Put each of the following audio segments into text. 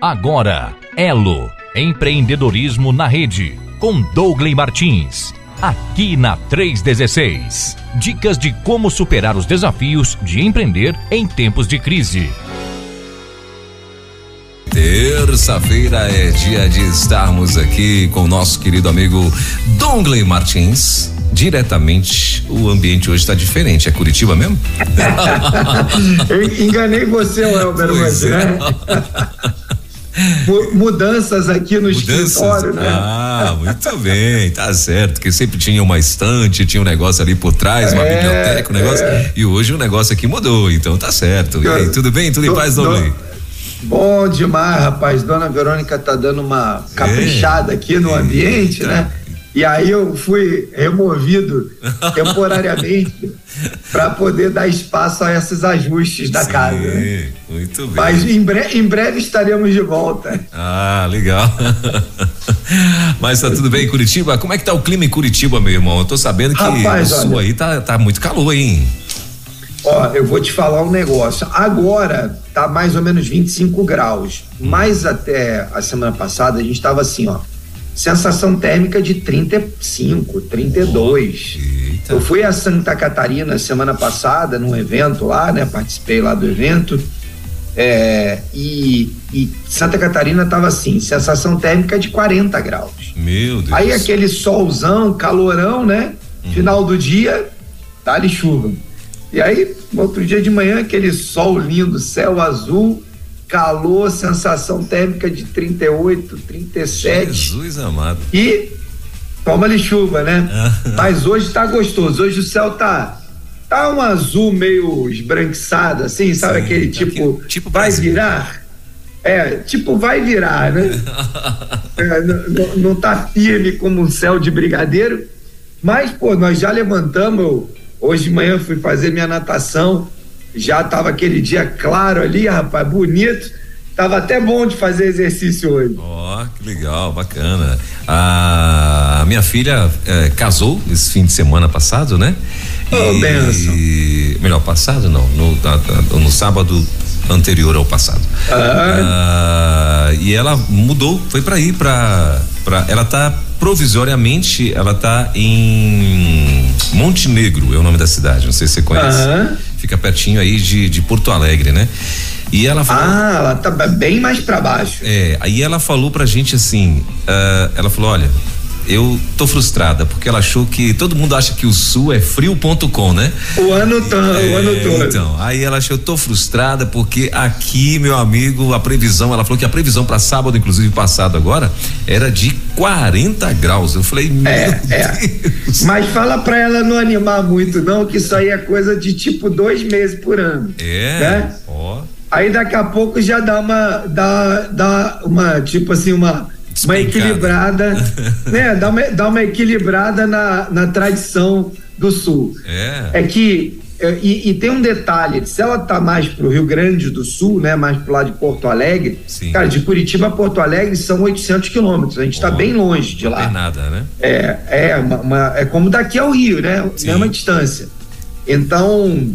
Agora, Elo, empreendedorismo na rede, com Douglas Martins. Aqui na 316. Dicas de como superar os desafios de empreender em tempos de crise. Terça-feira é dia de estarmos aqui com o nosso querido amigo Dongley Martins. Diretamente, o ambiente hoje está diferente. É Curitiba mesmo? Eu enganei você, Elber, mas, é. né? mudanças aqui no mudanças? escritório, né? Ah, muito bem, tá certo. Que sempre tinha uma estante, tinha um negócio ali por trás, uma é, biblioteca, um negócio. É. E hoje o negócio aqui mudou, então tá certo. E aí, tudo bem? Tudo em paz, Dona Bom demais, rapaz. Dona Verônica tá dando uma caprichada aqui no ambiente, né? E aí eu fui removido temporariamente para poder dar espaço a esses ajustes da Sim, casa. Muito bem. Mas em, bre em breve estaremos de volta. Ah, legal. Mas tá tudo bem em Curitiba? Como é que tá o clima em Curitiba, meu irmão? Eu tô sabendo que Rapaz, o sul olha, aí tá, tá muito calor, hein? Ó, eu vou te falar um negócio. Agora tá mais ou menos 25 graus. Hum. Mas até a semana passada a gente tava assim, ó sensação térmica de 35, 32. Eita. Eu fui a Santa Catarina semana passada num evento lá, né? Participei lá do evento. É, e, e, Santa Catarina tava assim, sensação térmica de 40 graus. Meu Deus. Aí aquele solzão, calorão, né? Uhum. Final do dia, dá-lhe chuva. E aí, outro dia de manhã, aquele sol lindo, céu azul, calor, sensação térmica de 38, 37. Jesus amado. E toma-lhe chuva, né? Mas hoje tá gostoso. Hoje o céu tá tá um azul meio esbranquiçado, assim, sabe Sim, aquele tipo, tipo vai virar? É, tipo vai virar, né? é, não, não tá firme como um céu de brigadeiro, mas pô, nós já levantamos. Hoje de manhã fui fazer minha natação já estava aquele dia claro ali, rapaz, bonito. Tava até bom de fazer exercício hoje. Ó, oh, que legal, bacana. A minha filha é, casou esse fim de semana passado, né? Oh, e, benção. Melhor, passado não, no, no, no sábado anterior ao passado. Ah. ah e ela mudou, foi para ir para para ela tá provisoriamente, ela tá em Montenegro, é o nome da cidade, não sei se você conhece. Ah fica pertinho aí de, de Porto Alegre, né? E ela falou. Ah, ela tá bem mais para baixo. É, aí ela falou pra gente assim: uh, ela falou, olha, eu tô frustrada, porque ela achou que todo mundo acha que o sul é frio.com, né? O ano todo, é, o ano todo. Então, aí ela achou, eu tô frustrada porque aqui, meu amigo, a previsão, ela falou que a previsão para sábado, inclusive passado agora, era de 40 graus. Eu falei, meu é, Deus. É. Mas fala pra ela não animar muito, não, que isso aí é coisa de tipo dois meses por ano. É. Né? Ó. Aí daqui a pouco já dá uma, dá, dá uma, tipo assim, uma uma equilibrada, né? Dá uma, dá uma equilibrada na, na tradição do Sul. É. É que é, e, e, tem um detalhe, se ela tá mais pro Rio Grande do Sul, né, mais pro lado de Porto Alegre, Sim. cara, de Curitiba a Porto Alegre são 800 quilômetros, a gente está bem longe de lá. Não tem nada, né? É, é, uma, uma, é como daqui ao Rio, né, Sim. mesma distância. Então,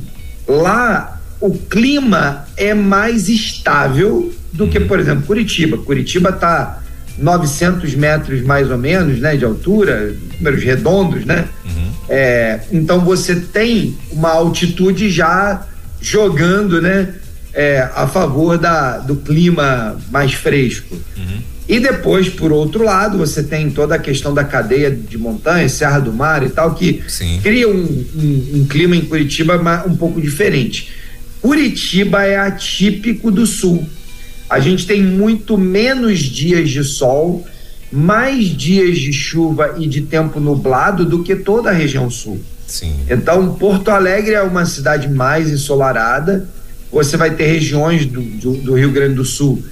lá o clima é mais estável do que, uhum. por exemplo, Curitiba. Curitiba tá 900 metros mais ou menos, né, de altura, números redondos, né? Uhum. É, então você tem uma altitude já jogando, né, é, a favor da, do clima mais fresco. Uhum. E depois, por outro lado, você tem toda a questão da cadeia de montanhas, Serra do Mar e tal, que Sim. cria um, um, um clima em Curitiba um pouco diferente. Curitiba é atípico do sul a gente tem muito menos dias de sol, mais dias de chuva e de tempo nublado do que toda a região sul. Sim. Então, Porto Alegre é uma cidade mais ensolarada. Você vai ter regiões do, do, do Rio Grande do Sul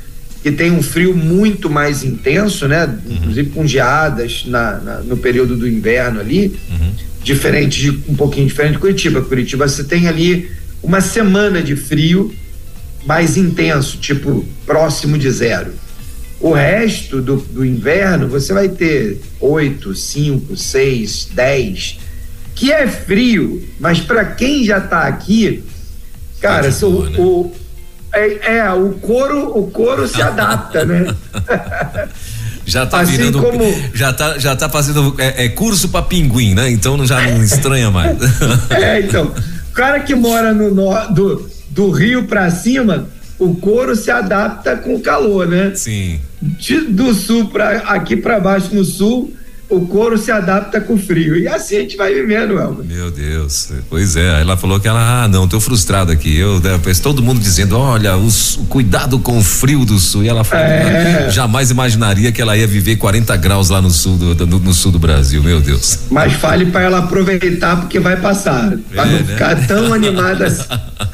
que tem um frio muito mais intenso, né? Uhum. Inclusive com geadas na, na, no período do inverno ali, uhum. diferente de um pouquinho diferente de Curitiba. Curitiba você tem ali uma semana de frio mais intenso, tipo próximo de zero. O resto do, do inverno você vai ter 8, 5, 6, 10, que é frio, mas para quem já está aqui, cara, tá boa, o, né? o, É, é, o couro, o couro se adapta, né? já tá assim virando, como... já tá, já tá fazendo é, é curso para pinguim, né? Então já não estranha mais. é, então, o cara que mora no, no do, do rio para cima, o couro se adapta com o calor, né? Sim. De, do sul para aqui para baixo no sul, o couro se adapta com o frio. E assim a gente vai vivendo, Elmer. Meu Deus. Pois é. Ela falou que ela, ah, não, tô frustrada aqui. Eu, depois né, todo mundo dizendo, olha, os, cuidado com o frio do sul. E ela falou, é. jamais imaginaria que ela ia viver 40 graus lá no sul do, no sul do Brasil. Meu Deus. Mas fale para ela aproveitar porque vai passar. Pra é, não né? ficar tão animada assim.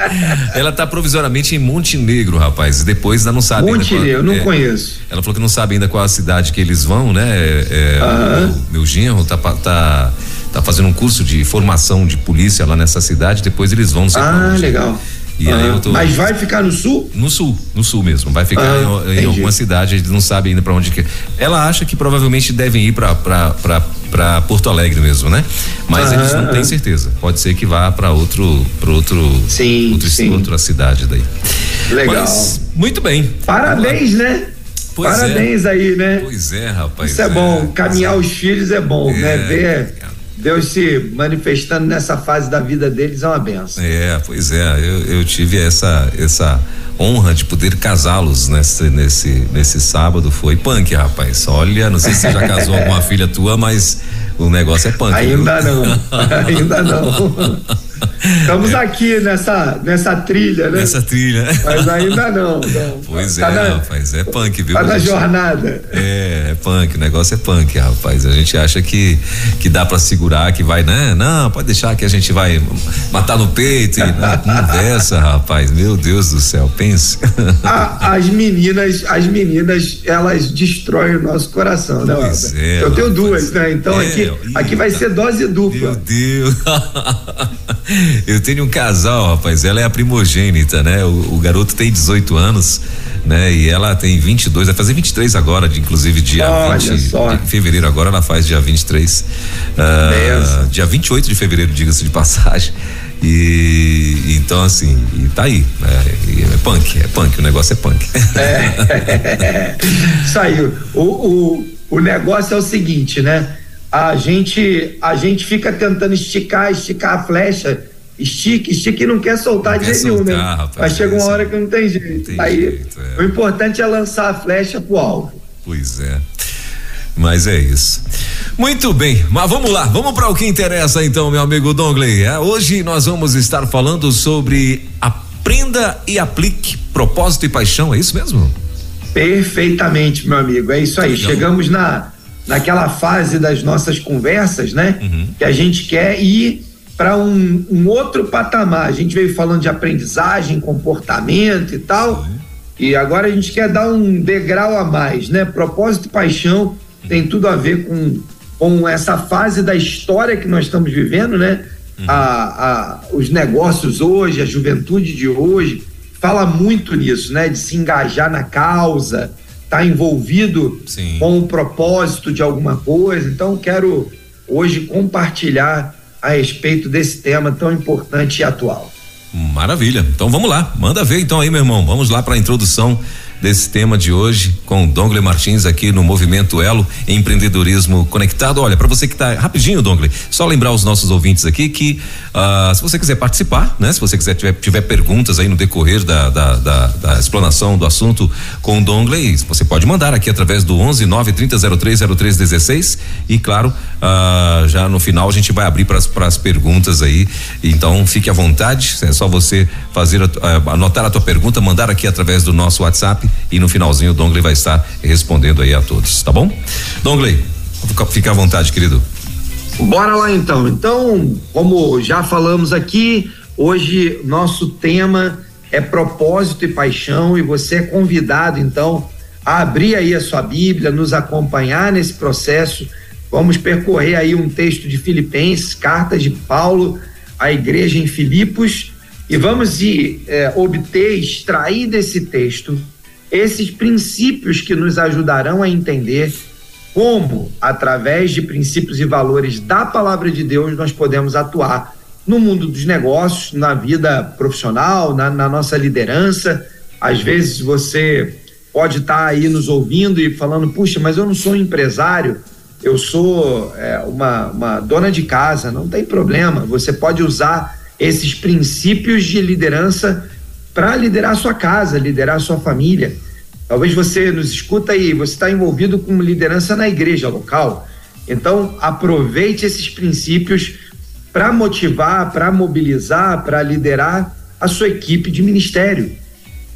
ela tá provisoriamente em Montenegro, rapaz. Depois ela não sabe. Montenegro, eu não é, conheço. Ela falou que não sabe ainda qual a cidade que eles vão, né? É, meu, meu genro tá, tá, tá fazendo um curso de formação de polícia lá nessa cidade, depois eles vão Ah, legal. E ah, aí eu tô... Mas vai ficar no sul? No sul, no sul mesmo. Vai ficar ah, em, em alguma cidade, a gente não sabe ainda para onde que. Ela acha que provavelmente devem ir para Porto Alegre mesmo, né? Mas ah, eles não têm certeza. Pode ser que vá para outro, para outro, sim, outro sim. outra cidade daí. Legal. Mas, muito bem. Parabéns, né? Pois é. Parabéns é. aí, né? Pois é, rapaz. Isso é, é bom. Caminhar é. os filhos é bom, né? é? Ver Deus se manifestando nessa fase da vida deles é uma benção. É, pois é. Eu, eu tive essa essa honra de poder casá-los nesse, nesse, nesse sábado. Foi punk, rapaz. Olha, não sei se você já casou alguma filha tua, mas o negócio é punk. Ainda viu? não. Ainda não. Estamos é. aqui nessa, nessa trilha, né? Nessa trilha. Mas ainda não. não. Pois tá é, na, rapaz, é punk, viu? Tá na jornada. É, é punk, o negócio é punk, rapaz. A gente acha que, que dá para segurar, que vai, né? Não, pode deixar que a gente vai matar no peito e na conversa, rapaz. Meu Deus do céu, pense. A, as meninas, as meninas, elas destroem o nosso coração, né? Pois é, Eu tenho rapaz. duas, né? Então é, aqui, aqui vai ser dose dupla. Meu Deus. Eu tenho um casal, rapaz, ela é a primogênita, né? O, o garoto tem 18 anos, né? E ela tem 22, vai fazer 23 agora, de, inclusive dia Olha 20 só. de fevereiro agora ela faz dia 23. Uh, dia 28 de fevereiro, diga-se de passagem. E então assim, e tá aí. É, é, punk, é punk, o negócio é punk. É, saiu. O, o, o negócio é o seguinte, né? a gente a gente fica tentando esticar, esticar a flecha, estica, estica e não quer soltar não de jeito nenhum, né? Rapaz, Mas chega uma hora que não tem jeito. Não tem Aí jeito, é. o importante é lançar a flecha pro alvo. Pois é. Mas é isso. Muito bem, mas vamos lá, vamos para o que interessa então, meu amigo Dongley. É, hoje nós vamos estar falando sobre aprenda e aplique propósito e paixão, é isso mesmo? Perfeitamente, meu amigo, é isso aí. Legal. Chegamos na naquela fase das nossas conversas, né? Uhum. Que a gente quer ir para um, um, outro patamar. A gente veio falando de aprendizagem, comportamento e tal. Sim. E agora a gente quer dar um degrau a mais, né? Propósito e paixão tem tudo a ver com, com essa fase da história que nós estamos vivendo, né? Uhum. A, a, os negócios hoje, a juventude de hoje, fala muito nisso, né? De se engajar na causa, está envolvido Sim. com o propósito de alguma coisa. Então, quero hoje compartilhar a respeito desse tema tão importante e atual. Maravilha. Então vamos lá, manda ver então aí, meu irmão. Vamos lá para a introdução desse tema de hoje com Dongle Martins aqui no Movimento Elo Empreendedorismo Conectado. Olha, para você que está rapidinho, Dongle, só lembrar os nossos ouvintes aqui que uh, se você quiser participar, né? Se você quiser tiver, tiver perguntas aí no decorrer da, da, da, da explanação do assunto com o Dongle, você pode mandar aqui através do 11 9 30 03 03 16 e claro, uh, já no final a gente vai abrir para as perguntas aí. Então fique à vontade, é só você fazer anotar a tua pergunta, mandar aqui através do nosso WhatsApp e no finalzinho o Dongley vai estar respondendo aí a todos, tá bom? Dongley, fica à vontade, querido. Bora lá então. Então, como já falamos aqui, hoje nosso tema é propósito e paixão e você é convidado então a abrir aí a sua Bíblia, nos acompanhar nesse processo. Vamos percorrer aí um texto de Filipenses, cartas de Paulo à igreja em Filipos e vamos de, eh, obter, extrair desse texto esses princípios que nos ajudarão a entender como, através de princípios e valores da palavra de Deus, nós podemos atuar no mundo dos negócios, na vida profissional, na, na nossa liderança. Às vezes você pode estar tá aí nos ouvindo e falando, puxa, mas eu não sou um empresário, eu sou é, uma, uma dona de casa, não tem problema, você pode usar esses princípios de liderança para liderar a sua casa, liderar a sua família. Talvez você nos escuta aí, você está envolvido com liderança na igreja local. Então, aproveite esses princípios para motivar, para mobilizar, para liderar a sua equipe de ministério.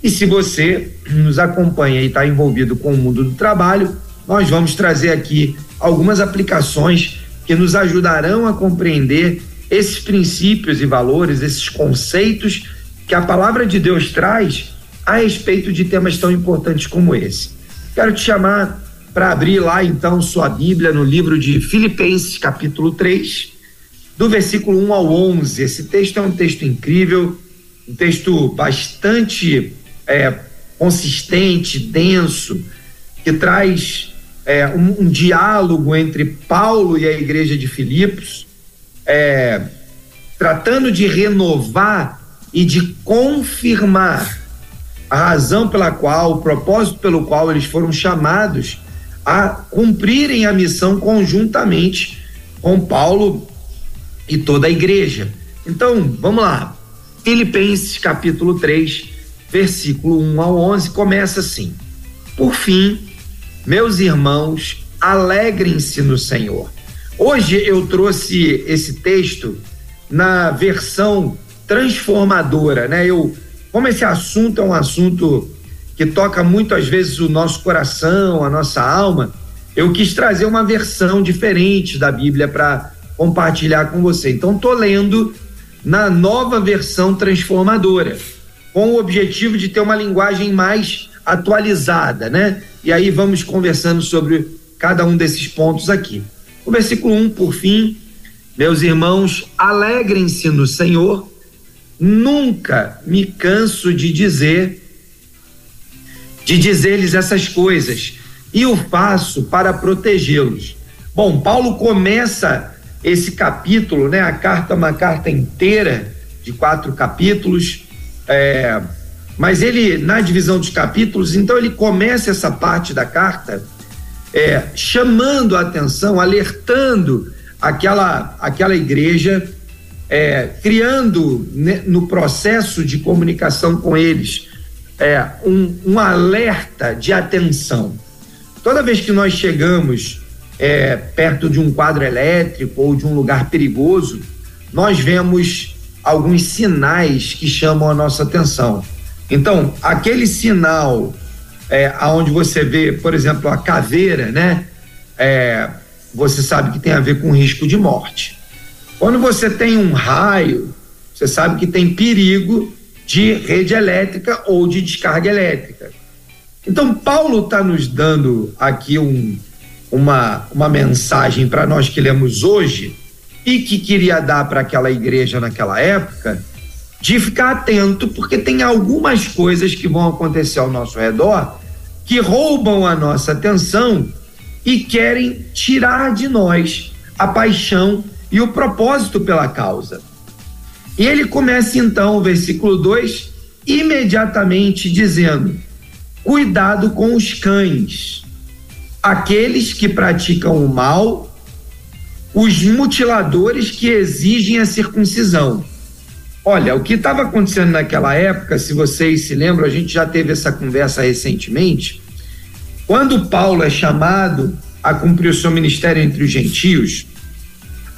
E se você nos acompanha e está envolvido com o mundo do trabalho, nós vamos trazer aqui algumas aplicações que nos ajudarão a compreender esses princípios e valores, esses conceitos que a palavra de Deus traz a respeito de temas tão importantes como esse. Quero te chamar para abrir lá então sua Bíblia no livro de Filipenses, capítulo 3, do versículo 1 ao 11. Esse texto é um texto incrível, um texto bastante é, consistente, denso, que traz é, um, um, diálogo entre Paulo e a igreja de Filipos, é, tratando de renovar e de confirmar a razão pela qual, o propósito pelo qual eles foram chamados a cumprirem a missão conjuntamente com Paulo e toda a igreja. Então, vamos lá. Filipenses capítulo 3, versículo 1 ao 11 começa assim: Por fim, meus irmãos, alegrem-se no Senhor. Hoje eu trouxe esse texto na versão transformadora, né? Eu como esse assunto é um assunto que toca muito às vezes o nosso coração, a nossa alma, eu quis trazer uma versão diferente da Bíblia para compartilhar com você. Então tô lendo na nova versão transformadora, com o objetivo de ter uma linguagem mais atualizada, né? E aí vamos conversando sobre cada um desses pontos aqui. O versículo 1, um, por fim, meus irmãos, alegrem-se no Senhor. Nunca me canso de dizer, de dizer-lhes essas coisas, e o faço para protegê-los. Bom, Paulo começa esse capítulo, né? A carta é uma carta inteira de quatro capítulos, é, mas ele na divisão dos capítulos, então ele começa essa parte da carta é, chamando a atenção, alertando aquela aquela igreja é, criando né, no processo de comunicação com eles é, um, um, alerta de atenção. Toda vez que nós chegamos é, perto de um quadro elétrico ou de um lugar perigoso, nós vemos alguns sinais que chamam a nossa atenção. Então, aquele sinal é, aonde você vê, por exemplo, a caveira, né? É, você sabe que tem a ver com risco de morte. Quando você tem um raio, você sabe que tem perigo de rede elétrica ou de descarga elétrica. Então, Paulo está nos dando aqui um, uma, uma mensagem para nós que lemos hoje e que queria dar para aquela igreja naquela época, de ficar atento, porque tem algumas coisas que vão acontecer ao nosso redor que roubam a nossa atenção e querem tirar de nós a paixão e o propósito pela causa. E ele começa então o versículo 2 imediatamente dizendo: Cuidado com os cães, aqueles que praticam o mal, os mutiladores que exigem a circuncisão. Olha, o que estava acontecendo naquela época, se vocês se lembram, a gente já teve essa conversa recentemente. Quando Paulo é chamado a cumprir o seu ministério entre os gentios,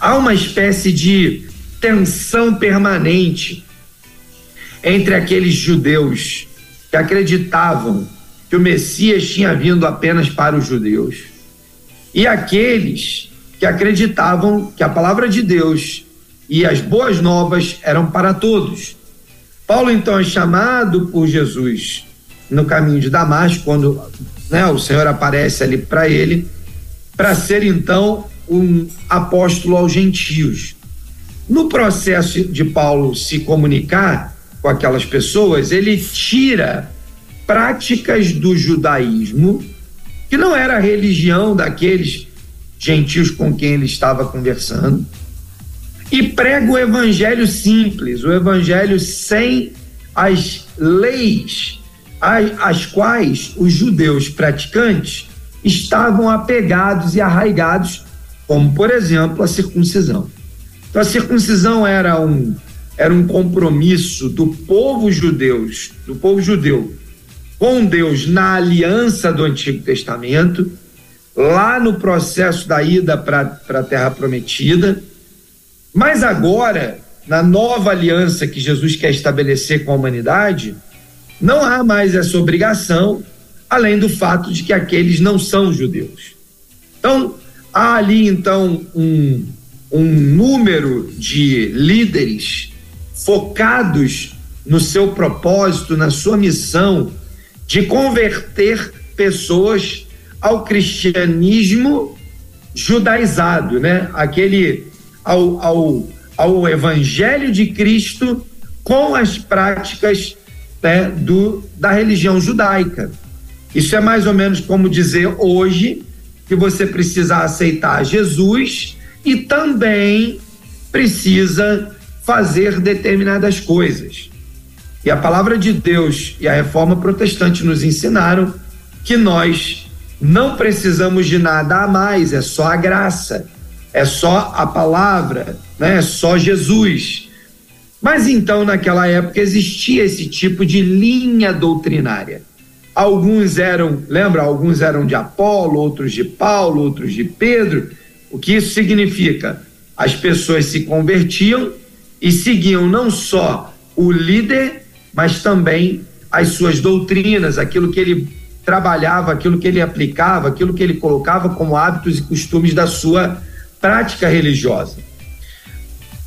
há uma espécie de tensão permanente entre aqueles judeus que acreditavam que o Messias tinha vindo apenas para os judeus e aqueles que acreditavam que a palavra de Deus e as boas novas eram para todos. Paulo então é chamado por Jesus no caminho de Damasco, quando né, o Senhor aparece ali para ele, para ser então um apóstolo aos gentios. No processo de Paulo se comunicar com aquelas pessoas, ele tira práticas do judaísmo, que não era a religião daqueles gentios com quem ele estava conversando, e prega o evangelho simples, o evangelho sem as leis, às quais os judeus praticantes estavam apegados e arraigados, como, por exemplo, a circuncisão. Então, a circuncisão era um, era um compromisso do povo judeus, do povo judeu, com Deus na aliança do Antigo Testamento, lá no processo da ida para a Terra Prometida. Mas agora, na nova aliança que Jesus quer estabelecer com a humanidade, não há mais essa obrigação, além do fato de que aqueles não são judeus. Então, há ali então um, um número de líderes focados no seu propósito, na sua missão de converter pessoas ao cristianismo judaizado, né? Aquele ao, ao, ao evangelho de Cristo com as práticas né, do, da religião judaica. Isso é mais ou menos como dizer hoje que você precisa aceitar Jesus e também precisa fazer determinadas coisas. E a palavra de Deus e a reforma protestante nos ensinaram que nós não precisamos de nada a mais, é só a graça, é só a palavra, né? é só Jesus. Mas então, naquela época, existia esse tipo de linha doutrinária. Alguns eram, lembra, alguns eram de Apolo, outros de Paulo, outros de Pedro. O que isso significa? As pessoas se convertiam e seguiam não só o líder, mas também as suas doutrinas, aquilo que ele trabalhava, aquilo que ele aplicava, aquilo que ele colocava como hábitos e costumes da sua prática religiosa.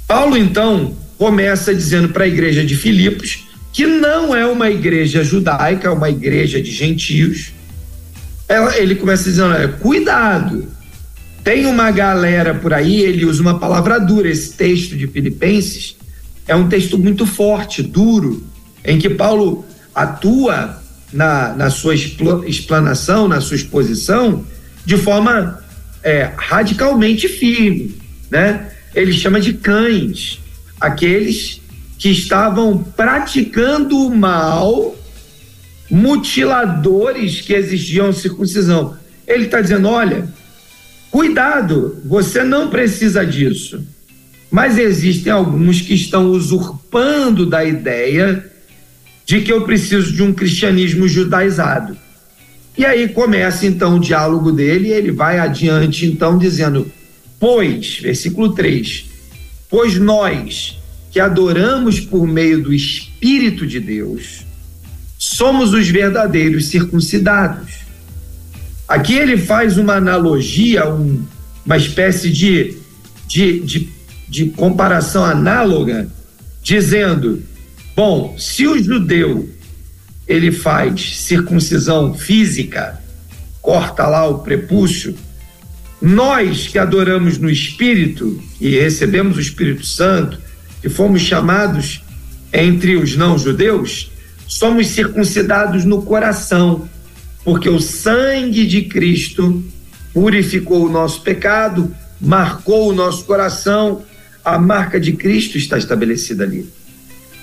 Paulo então começa dizendo para a igreja de Filipos que não é uma igreja judaica, é uma igreja de gentios. Ele começa dizendo: cuidado, tem uma galera por aí, ele usa uma palavra dura. Esse texto de Filipenses é um texto muito forte, duro, em que Paulo atua na, na sua explanação, na sua exposição, de forma é, radicalmente firme. Né? Ele chama de cães aqueles que estavam praticando o mal, mutiladores que exigiam circuncisão. Ele está dizendo: olha Cuidado, você não precisa disso. Mas existem alguns que estão usurpando da ideia de que eu preciso de um cristianismo judaizado. E aí começa então o diálogo dele, e ele vai adiante então dizendo: Pois, versículo 3: Pois nós que adoramos por meio do Espírito de Deus, somos os verdadeiros circuncidados. Aqui ele faz uma analogia, um, uma espécie de, de, de, de comparação análoga, dizendo: bom, se o judeu ele faz circuncisão física, corta lá o prepúcio, nós que adoramos no Espírito e recebemos o Espírito Santo, que fomos chamados entre os não-judeus, somos circuncidados no coração porque o sangue de Cristo purificou o nosso pecado, marcou o nosso coração, a marca de Cristo está estabelecida ali.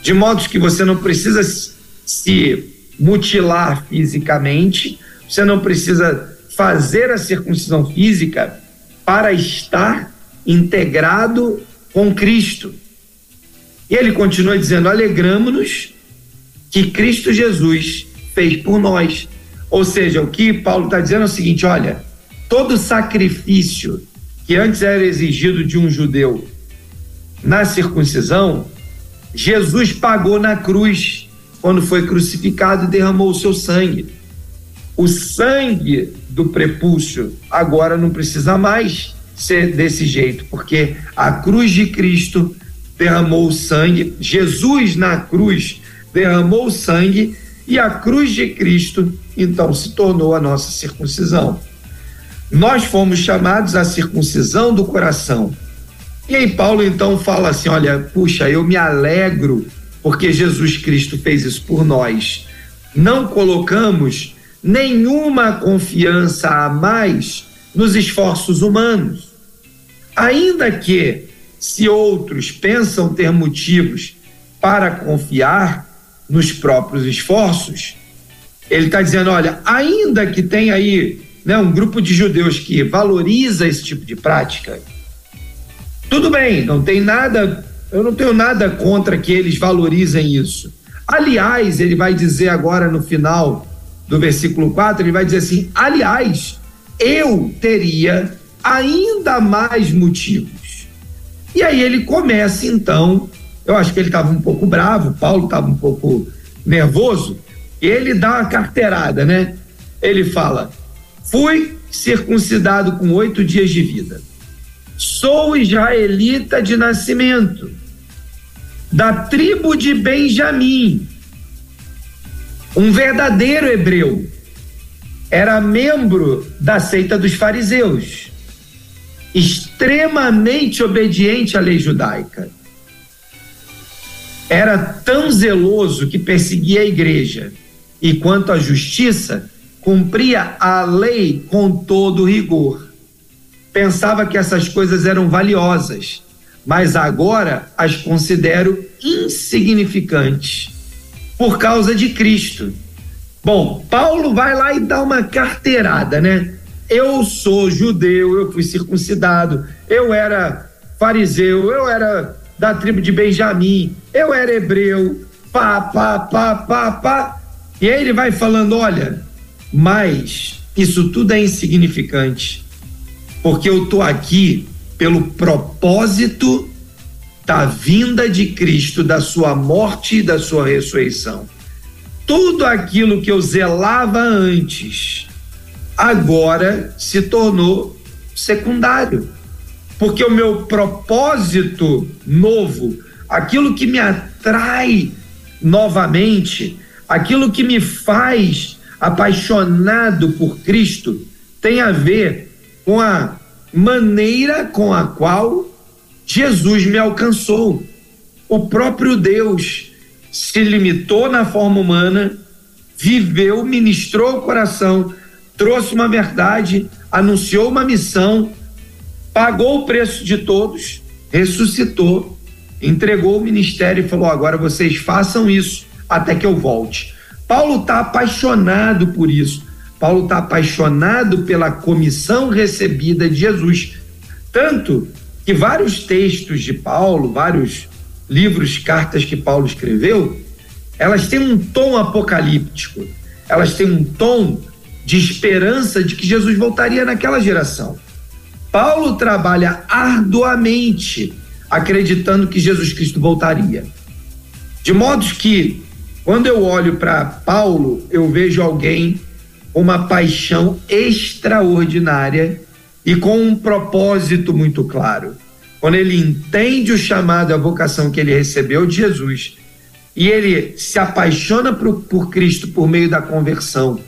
De modo que você não precisa se mutilar fisicamente, você não precisa fazer a circuncisão física para estar integrado com Cristo. E ele continua dizendo: alegramos-nos que Cristo Jesus fez por nós ou seja, o que Paulo está dizendo é o seguinte: olha, todo sacrifício que antes era exigido de um judeu na circuncisão, Jesus pagou na cruz quando foi crucificado e derramou o seu sangue. O sangue do prepúcio agora não precisa mais ser desse jeito, porque a cruz de Cristo derramou o sangue, Jesus na cruz derramou o sangue e a cruz de Cristo então se tornou a nossa circuncisão. Nós fomos chamados à circuncisão do coração. E aí Paulo então fala assim: olha, puxa, eu me alegro porque Jesus Cristo fez isso por nós. Não colocamos nenhuma confiança a mais nos esforços humanos. Ainda que, se outros pensam ter motivos para confiar nos próprios esforços, Ele está dizendo: olha, ainda que tem aí né, um grupo de judeus que valoriza esse tipo de prática, tudo bem, não tem nada, eu não tenho nada contra que eles valorizem isso. Aliás, ele vai dizer agora no final do versículo 4, ele vai dizer assim: aliás, eu teria ainda mais motivos. E aí ele começa então, eu acho que ele estava um pouco bravo, Paulo estava um pouco nervoso, ele dá uma carteirada, né? Ele fala: fui circuncidado com oito dias de vida, sou israelita de nascimento, da tribo de Benjamim, um verdadeiro hebreu, era membro da seita dos fariseus, extremamente obediente à lei judaica. Era tão zeloso que perseguia a igreja e, quanto à justiça, cumpria a lei com todo rigor. Pensava que essas coisas eram valiosas, mas agora as considero insignificantes por causa de Cristo. Bom, Paulo vai lá e dá uma carteirada, né? Eu sou judeu, eu fui circuncidado, eu era fariseu, eu era da tribo de Benjamim, eu era hebreu, pá, pá, pá, pá, pá. E aí ele vai falando: olha, mas isso tudo é insignificante, porque eu tô aqui pelo propósito da vinda de Cristo, da sua morte e da sua ressurreição. Tudo aquilo que eu zelava antes, agora se tornou secundário. Porque o meu propósito novo, aquilo que me atrai novamente, aquilo que me faz apaixonado por Cristo, tem a ver com a maneira com a qual Jesus me alcançou. O próprio Deus se limitou na forma humana, viveu, ministrou o coração, trouxe uma verdade, anunciou uma missão, pagou o preço de todos, ressuscitou, entregou o ministério e falou: agora vocês façam isso até que eu volte. Paulo está apaixonado por isso. Paulo está apaixonado pela comissão recebida de Jesus. Tanto que vários textos de Paulo, vários livros, cartas que Paulo escreveu, elas têm um tom apocalíptico, elas têm um tom de esperança de que Jesus voltaria naquela geração. Paulo trabalha arduamente acreditando que Jesus Cristo voltaria. De modo que, quando eu olho para Paulo, eu vejo alguém com uma paixão extraordinária e com um propósito muito claro. Quando ele entende o chamado, a vocação que ele recebeu de Jesus, e ele se apaixona por, por Cristo por meio da conversão,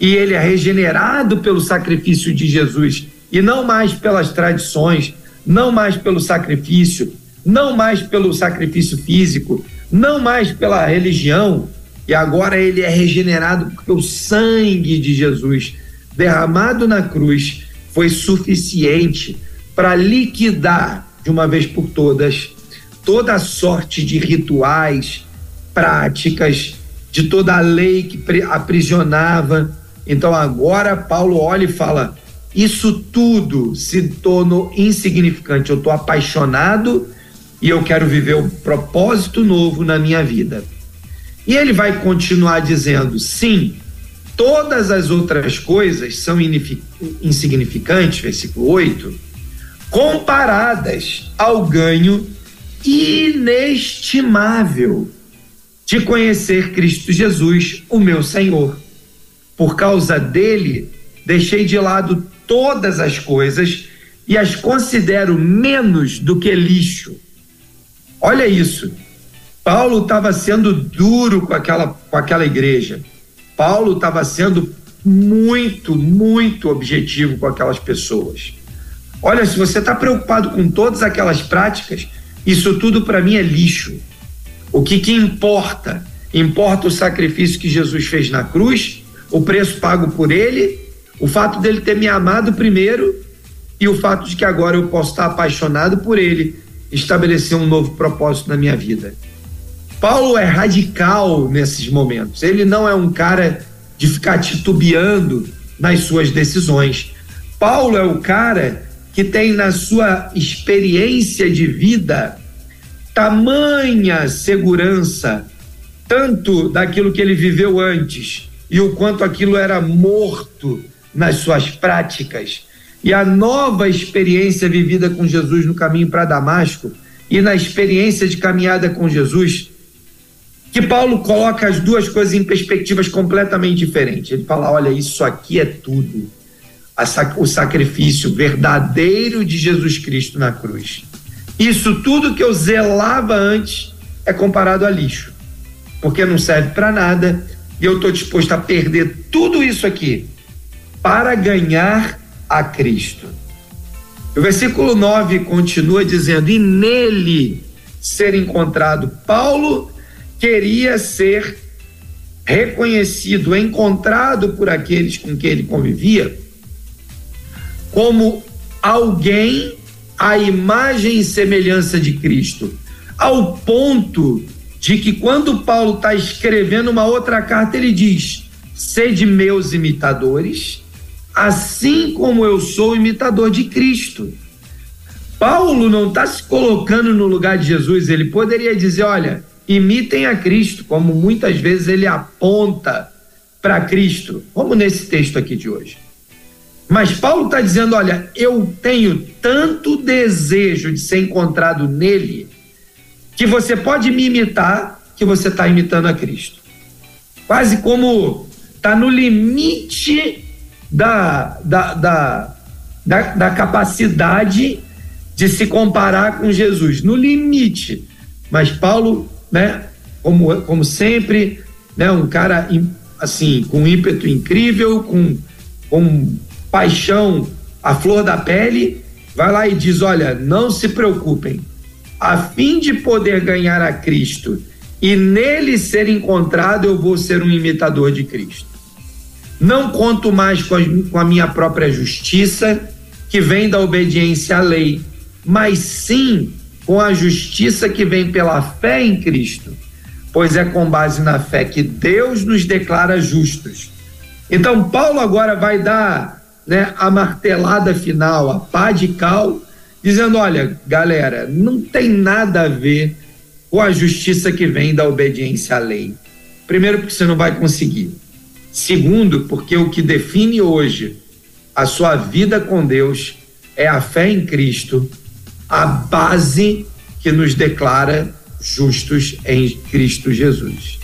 e ele é regenerado pelo sacrifício de Jesus, e não mais pelas tradições, não mais pelo sacrifício, não mais pelo sacrifício físico, não mais pela religião, e agora ele é regenerado porque o sangue de Jesus derramado na cruz foi suficiente para liquidar de uma vez por todas toda sorte de rituais, práticas, de toda a lei que aprisionava. Então agora Paulo olha e fala: Isso tudo se tornou insignificante. Eu estou apaixonado e eu quero viver um propósito novo na minha vida. E ele vai continuar dizendo: Sim, Todas as outras coisas são insignificantes, versículo 8, comparadas ao ganho inestimável de conhecer Cristo Jesus, o meu Senhor. Por causa dele, deixei de lado todas as coisas e as considero menos do que lixo. Olha isso. Paulo estava sendo duro com aquela, com aquela igreja Paulo estava sendo muito, muito objetivo com aquelas pessoas. Olha, se você está preocupado com todas aquelas práticas, isso tudo para mim é lixo. O que, que importa? Importa o sacrifício que Jesus fez na cruz, o preço pago por ele, o fato dele ter me amado primeiro e o fato de que agora eu posso estar apaixonado por ele, estabelecer um novo propósito na minha vida. Paulo é radical nesses momentos. Ele não é um cara de ficar titubeando nas suas decisões. Paulo é o cara que tem na sua experiência de vida tamanha segurança, tanto daquilo que ele viveu antes e o quanto aquilo era morto nas suas práticas, e a nova experiência vivida com Jesus no caminho para Damasco e na experiência de caminhada com Jesus, que Paulo coloca as duas coisas em perspectivas completamente diferentes. Ele fala: olha, isso aqui é tudo. o sacrifício verdadeiro de Jesus Cristo na cruz. Isso tudo que eu zelava antes é comparado a lixo, porque não serve para nada e eu estou disposto a perder tudo isso aqui para ganhar a Cristo. O versículo 9 continua dizendo: E nele ser encontrado. Paulo queria ser reconhecido, encontrado por aqueles com quem ele convivia, como alguém à imagem e semelhança de Cristo, ao ponto de que quando Paulo está escrevendo uma outra carta, ele diz: sede meus imitadores, assim como eu sou imitador de Cristo. Paulo não está se colocando no lugar de Jesus, ele poderia dizer: olha, imitem a Cristo, como muitas vezes ele aponta para Cristo, como nesse texto aqui de hoje. Mas Paulo está dizendo: olha, eu tenho tanto desejo de ser encontrado nele, que você pode me imitar, que você está imitando a Cristo. Quase como está no limite da, da, da, da, da capacidade de se comparar com Jesus, no limite. Mas Paulo, né, como, como sempre, né, um cara assim, com ímpeto incrível, com, com paixão à flor da pele, vai lá e diz: Olha, não se preocupem, a fim de poder ganhar a Cristo e nele ser encontrado, eu vou ser um imitador de Cristo. Não conto mais com a, com a minha própria justiça, que vem da obediência à lei, mas sim com a justiça que vem pela fé em Cristo, pois é com base na fé que Deus nos declara justos. Então, Paulo agora vai dar né, a martelada final, a pá de cal, dizendo: olha, galera, não tem nada a ver com a justiça que vem da obediência à lei. Primeiro, porque você não vai conseguir. Segundo, porque o que define hoje a sua vida com Deus é a fé em Cristo, a base que nos declara justos em Cristo Jesus.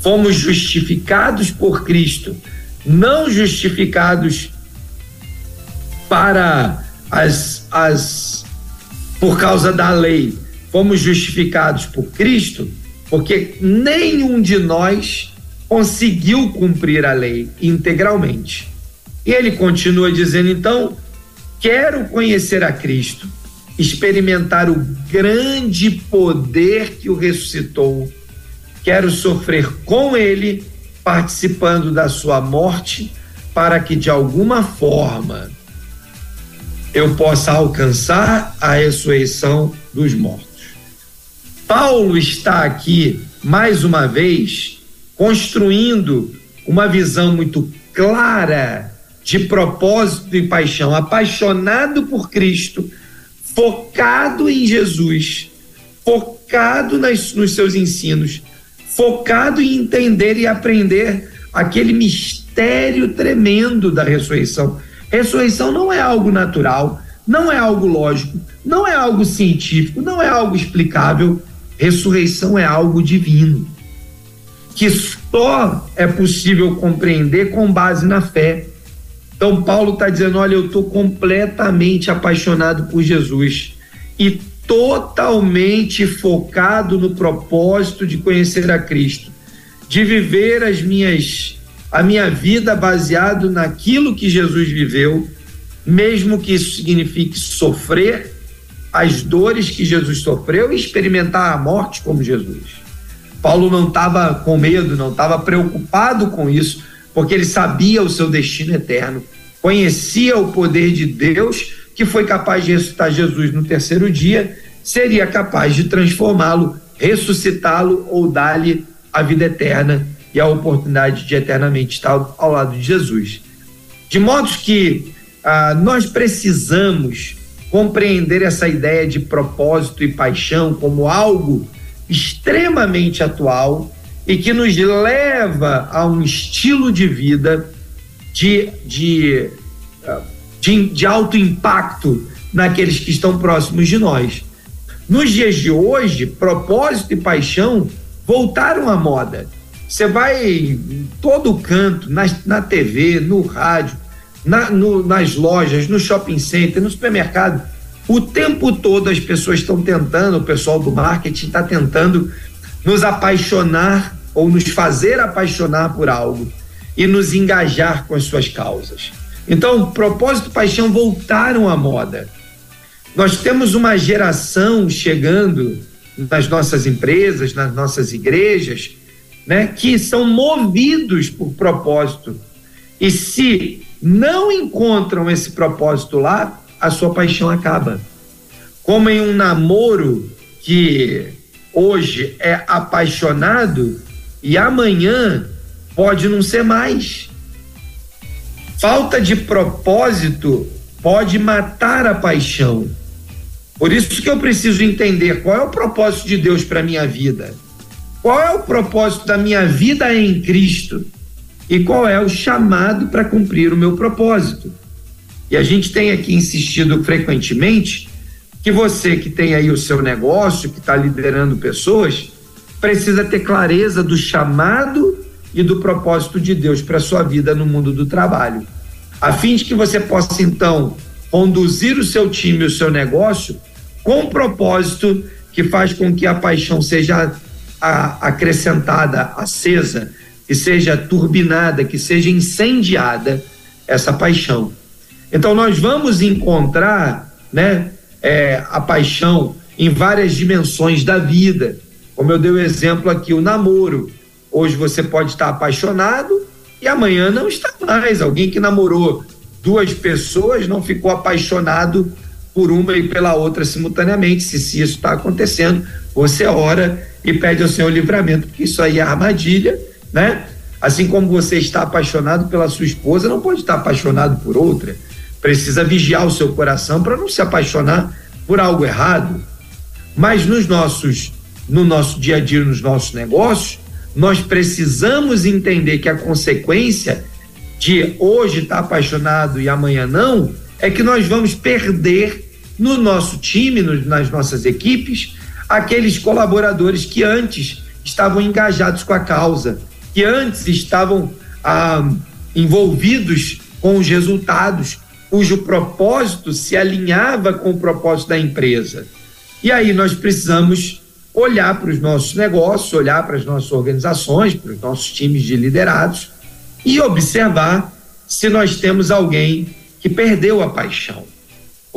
Fomos justificados por Cristo, não justificados para as, as por causa da lei, fomos justificados por Cristo, porque nenhum de nós conseguiu cumprir a lei integralmente. E ele continua dizendo: então, quero conhecer a Cristo, experimentar o grande poder que o ressuscitou, quero sofrer com ele, participando da sua morte, para que de alguma forma eu possa alcançar a ressurreição dos mortos. Paulo está aqui, mais uma vez, construindo uma visão muito clara de propósito e paixão, apaixonado por Cristo, focado em Jesus, focado nas, nos seus ensinos, focado em entender e aprender aquele mistério tremendo da ressurreição Ressurreição não é algo natural, não é algo lógico, não é algo científico, não é algo explicável. Ressurreição é algo divino, que só é possível compreender com base na fé. Então, Paulo está dizendo: olha, eu estou completamente apaixonado por Jesus e totalmente focado no propósito de conhecer a Cristo, de viver as minhas a minha vida baseado naquilo que Jesus viveu, mesmo que isso signifique sofrer as dores que Jesus sofreu e experimentar a morte como Jesus. Paulo não estava com medo, não estava preocupado com isso, porque ele sabia o seu destino eterno, conhecia o poder de Deus que foi capaz de ressuscitar Jesus no terceiro dia, seria capaz de transformá-lo, ressuscitá-lo ou dar-lhe a vida eterna e a oportunidade de eternamente estar ao lado de Jesus. De modo que ah, nós precisamos compreender essa ideia de propósito e paixão como algo extremamente atual e que nos leva a um estilo de vida de, de, ah, de, de alto impacto naqueles que estão próximos de nós. Nos dias de hoje, propósito e paixão voltaram à moda. Você vai em todo canto, na, na TV, no rádio, na, no, nas lojas, no shopping center, no supermercado. O tempo todo as pessoas estão tentando, o pessoal do marketing está tentando nos apaixonar ou nos fazer apaixonar por algo e nos engajar com as suas causas. Então, propósito e paixão voltaram à moda. Nós temos uma geração chegando nas nossas empresas, nas nossas igrejas, né, que são movidos por propósito. E se não encontram esse propósito lá, a sua paixão acaba. Como em um namoro que hoje é apaixonado e amanhã pode não ser mais. Falta de propósito pode matar a paixão. Por isso que eu preciso entender qual é o propósito de Deus para minha vida. Qual é o propósito da minha vida em Cristo? E qual é o chamado para cumprir o meu propósito? E a gente tem aqui insistido frequentemente que você que tem aí o seu negócio, que está liderando pessoas, precisa ter clareza do chamado e do propósito de Deus para sua vida no mundo do trabalho, a fim de que você possa então conduzir o seu time, o seu negócio com um propósito que faz com que a paixão seja acrescentada, acesa, que seja turbinada, que seja incendiada essa paixão. Então nós vamos encontrar, né, é, a paixão em várias dimensões da vida. Como eu dei o exemplo aqui, o namoro. Hoje você pode estar apaixonado e amanhã não está mais. Alguém que namorou duas pessoas não ficou apaixonado por uma e pela outra simultaneamente. Se, se isso está acontecendo, você ora e pede ao Senhor livramento, porque isso aí é armadilha, né? Assim como você está apaixonado pela sua esposa, não pode estar apaixonado por outra precisa vigiar o seu coração para não se apaixonar por algo errado. Mas nos nossos, no nosso dia a dia, nos nossos negócios, nós precisamos entender que a consequência de hoje estar apaixonado e amanhã não é que nós vamos perder no nosso time, no, nas nossas equipes, aqueles colaboradores que antes estavam engajados com a causa, que antes estavam ah, envolvidos com os resultados, cujo propósito se alinhava com o propósito da empresa. E aí nós precisamos olhar para os nossos negócios, olhar para as nossas organizações, para os nossos times de liderados e observar se nós temos alguém que perdeu a paixão.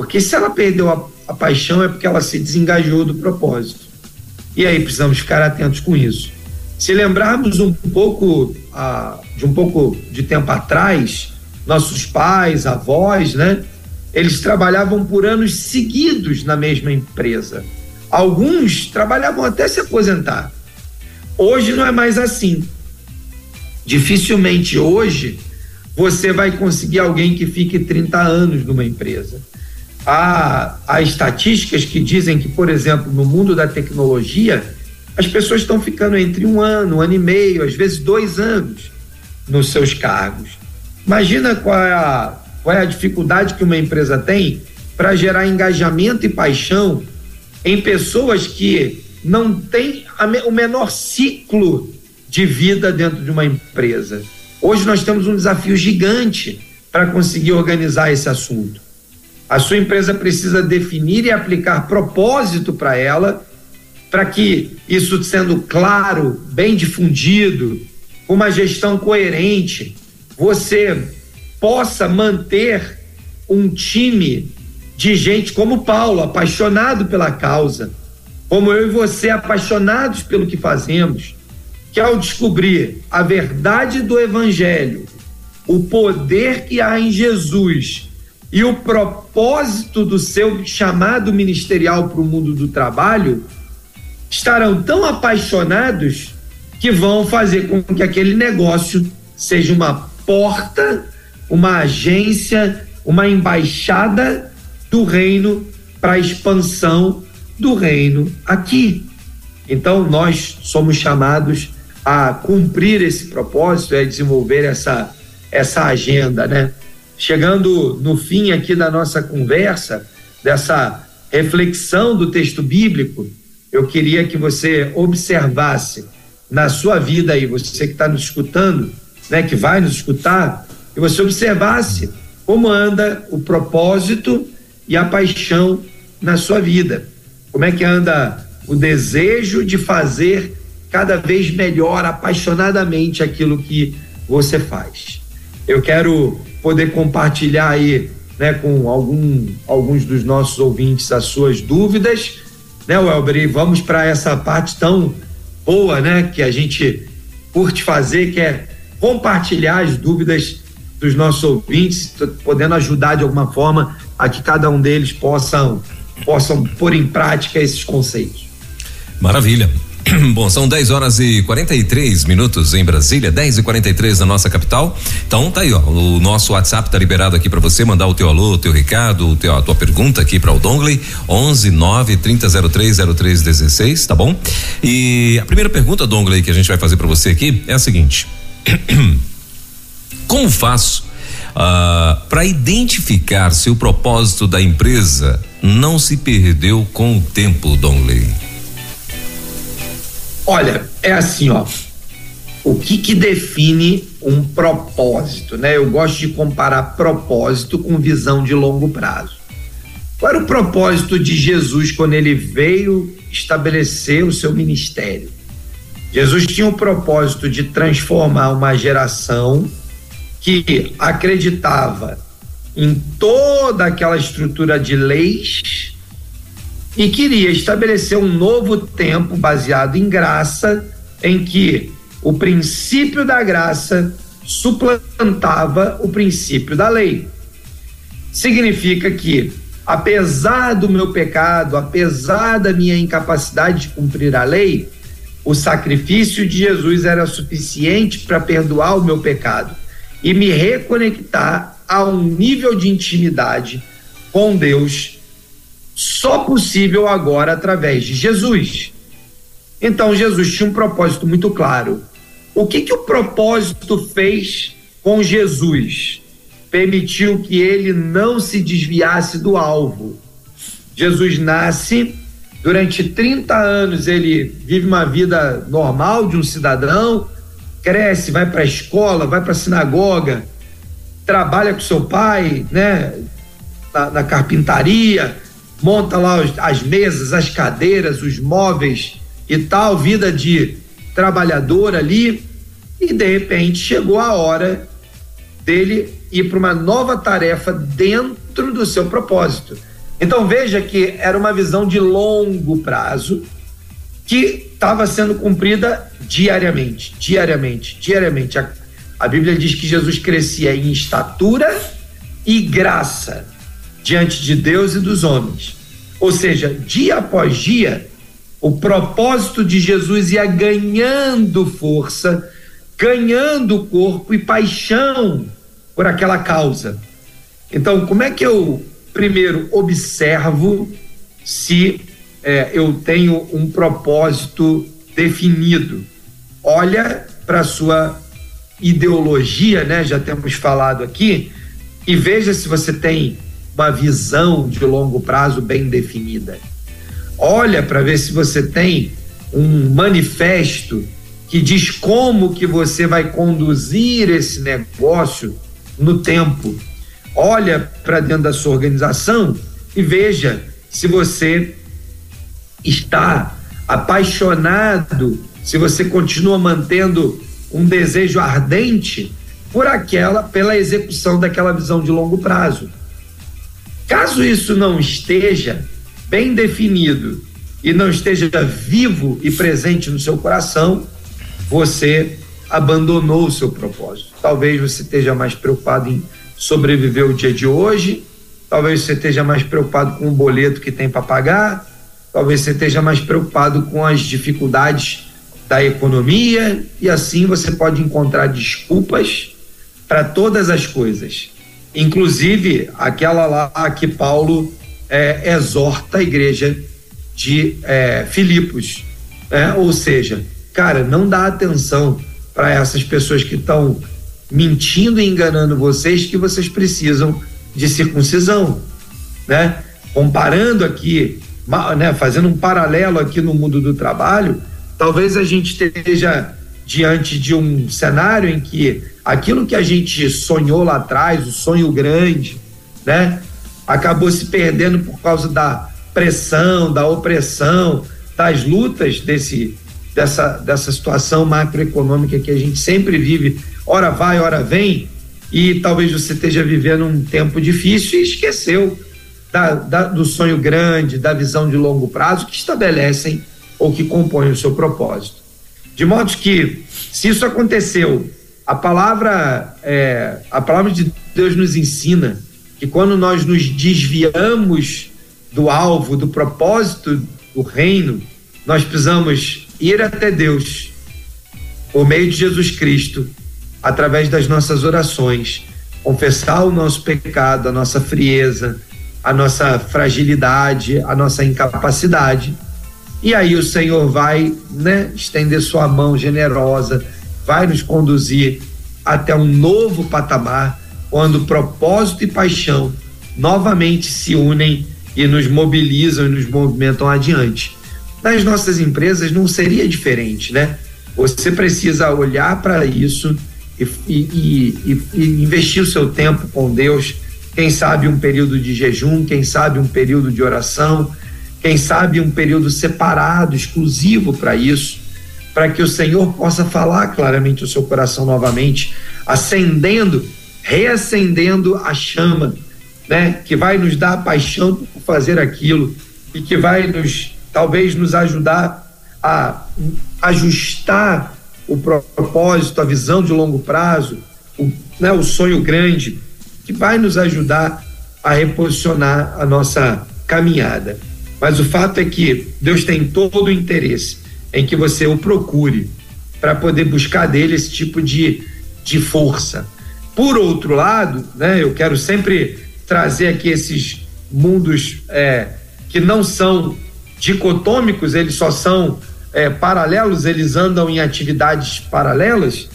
Porque se ela perdeu a, a paixão é porque ela se desengajou do propósito. E aí precisamos ficar atentos com isso. Se lembrarmos um pouco de um pouco de tempo atrás, nossos pais, avós, né? Eles trabalhavam por anos seguidos na mesma empresa. Alguns trabalhavam até se aposentar. Hoje não é mais assim. Dificilmente hoje você vai conseguir alguém que fique 30 anos numa empresa. Há, há estatísticas que dizem que, por exemplo, no mundo da tecnologia, as pessoas estão ficando entre um ano, um ano e meio, às vezes dois anos nos seus cargos. Imagina qual é a, qual é a dificuldade que uma empresa tem para gerar engajamento e paixão em pessoas que não têm o menor ciclo de vida dentro de uma empresa. Hoje nós temos um desafio gigante para conseguir organizar esse assunto. A sua empresa precisa definir e aplicar propósito para ela, para que isso sendo claro, bem difundido, uma gestão coerente, você possa manter um time de gente como Paulo, apaixonado pela causa, como eu e você, apaixonados pelo que fazemos, que ao descobrir a verdade do Evangelho, o poder que há em Jesus e o propósito do seu chamado ministerial para o mundo do trabalho, estarão tão apaixonados que vão fazer com que aquele negócio seja uma porta, uma agência, uma embaixada do reino para a expansão do reino aqui. Então nós somos chamados a cumprir esse propósito, é desenvolver essa essa agenda, né? Chegando no fim aqui da nossa conversa, dessa reflexão do texto bíblico, eu queria que você observasse na sua vida aí, você que está nos escutando, né, que vai nos escutar, que você observasse como anda o propósito e a paixão na sua vida. Como é que anda o desejo de fazer cada vez melhor, apaixonadamente aquilo que você faz. Eu quero poder compartilhar aí, né, com algum, alguns dos nossos ouvintes as suas dúvidas, né, Welber? E vamos para essa parte tão boa, né, que a gente curte fazer, que é compartilhar as dúvidas dos nossos ouvintes, podendo ajudar de alguma forma a que cada um deles possam possam pôr em prática esses conceitos. Maravilha. Bom, são 10 horas e 43 minutos em Brasília, 10 e 43 na nossa capital. Então tá aí, ó. O nosso WhatsApp tá liberado aqui para você mandar o teu alô, o teu recado, o teu, a tua pergunta aqui para o Dongley, 11 9 3003 0316, tá bom? E a primeira pergunta, Dongley, que a gente vai fazer para você aqui é a seguinte: Como faço uh, ah, para identificar se o propósito da empresa não se perdeu com o tempo, Dongley? Olha, é assim, ó. O que que define um propósito, né? Eu gosto de comparar propósito com visão de longo prazo. Qual era o propósito de Jesus quando ele veio estabelecer o seu ministério? Jesus tinha o propósito de transformar uma geração que acreditava em toda aquela estrutura de leis e queria estabelecer um novo tempo baseado em graça, em que o princípio da graça suplantava o princípio da lei. Significa que, apesar do meu pecado, apesar da minha incapacidade de cumprir a lei, o sacrifício de Jesus era suficiente para perdoar o meu pecado e me reconectar a um nível de intimidade com Deus só possível agora através de Jesus. Então Jesus tinha um propósito muito claro. O que que o propósito fez com Jesus? Permitiu que ele não se desviasse do alvo. Jesus nasce, durante 30 anos ele vive uma vida normal de um cidadão, cresce, vai para a escola, vai para a sinagoga, trabalha com seu pai, né, na, na carpintaria, monta lá as mesas, as cadeiras, os móveis e tal, vida de trabalhador ali, e de repente chegou a hora dele ir para uma nova tarefa dentro do seu propósito. Então veja que era uma visão de longo prazo que estava sendo cumprida diariamente, diariamente, diariamente. A, a Bíblia diz que Jesus crescia em estatura e graça diante de Deus e dos homens. Ou seja, dia após dia, o propósito de Jesus ia ganhando força, ganhando corpo e paixão por aquela causa. Então, como é que eu primeiro observo se é, eu tenho um propósito definido? Olha para a sua ideologia, né? Já temos falado aqui, e veja se você tem uma visão de longo prazo bem definida. Olha para ver se você tem um manifesto que diz como que você vai conduzir esse negócio no tempo. Olha para dentro da sua organização e veja se você está apaixonado, se você continua mantendo um desejo ardente por aquela pela execução daquela visão de longo prazo. Caso isso não esteja bem definido e não esteja vivo e presente no seu coração, você abandonou o seu propósito. Talvez você esteja mais preocupado em sobreviver o dia de hoje, talvez você esteja mais preocupado com o boleto que tem para pagar, talvez você esteja mais preocupado com as dificuldades da economia e assim você pode encontrar desculpas para todas as coisas, inclusive aquela lá que Paulo é, exorta a igreja de é, Filipos, né? ou seja, cara, não dá atenção para essas pessoas que estão mentindo e enganando vocês que vocês precisam de circuncisão, né? Comparando aqui, né, fazendo um paralelo aqui no mundo do trabalho, talvez a gente esteja diante de um cenário em que aquilo que a gente sonhou lá atrás, o sonho grande, né, acabou se perdendo por causa da pressão, da opressão, das lutas desse dessa dessa situação macroeconômica que a gente sempre vive, hora vai, hora vem, e talvez você esteja vivendo um tempo difícil e esqueceu da, da, do sonho grande, da visão de longo prazo que estabelecem ou que compõem o seu propósito. De modo que, se isso aconteceu, a palavra, é, a palavra de Deus nos ensina que quando nós nos desviamos do alvo, do propósito do reino, nós precisamos ir até Deus por meio de Jesus Cristo, através das nossas orações, confessar o nosso pecado, a nossa frieza, a nossa fragilidade, a nossa incapacidade. E aí o Senhor vai, né, estender sua mão generosa, vai nos conduzir até um novo patamar, quando propósito e paixão novamente se unem e nos mobilizam e nos movimentam adiante. Nas nossas empresas não seria diferente, né? Você precisa olhar para isso e, e, e, e, investir o seu tempo com Deus. Quem sabe um período de jejum, quem sabe um período de oração, quem sabe um período separado, exclusivo para isso, para que o Senhor possa falar claramente o seu coração novamente, acendendo, reacendendo a chama, né, que vai nos dar a paixão por fazer aquilo e que vai nos talvez nos ajudar a ajustar o propósito, a visão de longo prazo, o, né, o sonho grande, que vai nos ajudar a reposicionar a nossa caminhada. Mas o fato é que Deus tem todo o interesse em que você o procure para poder buscar dele esse tipo de, de força. Por outro lado, né, eu quero sempre trazer aqui esses mundos é, que não são dicotômicos, eles só são é, paralelos, eles andam em atividades paralelas,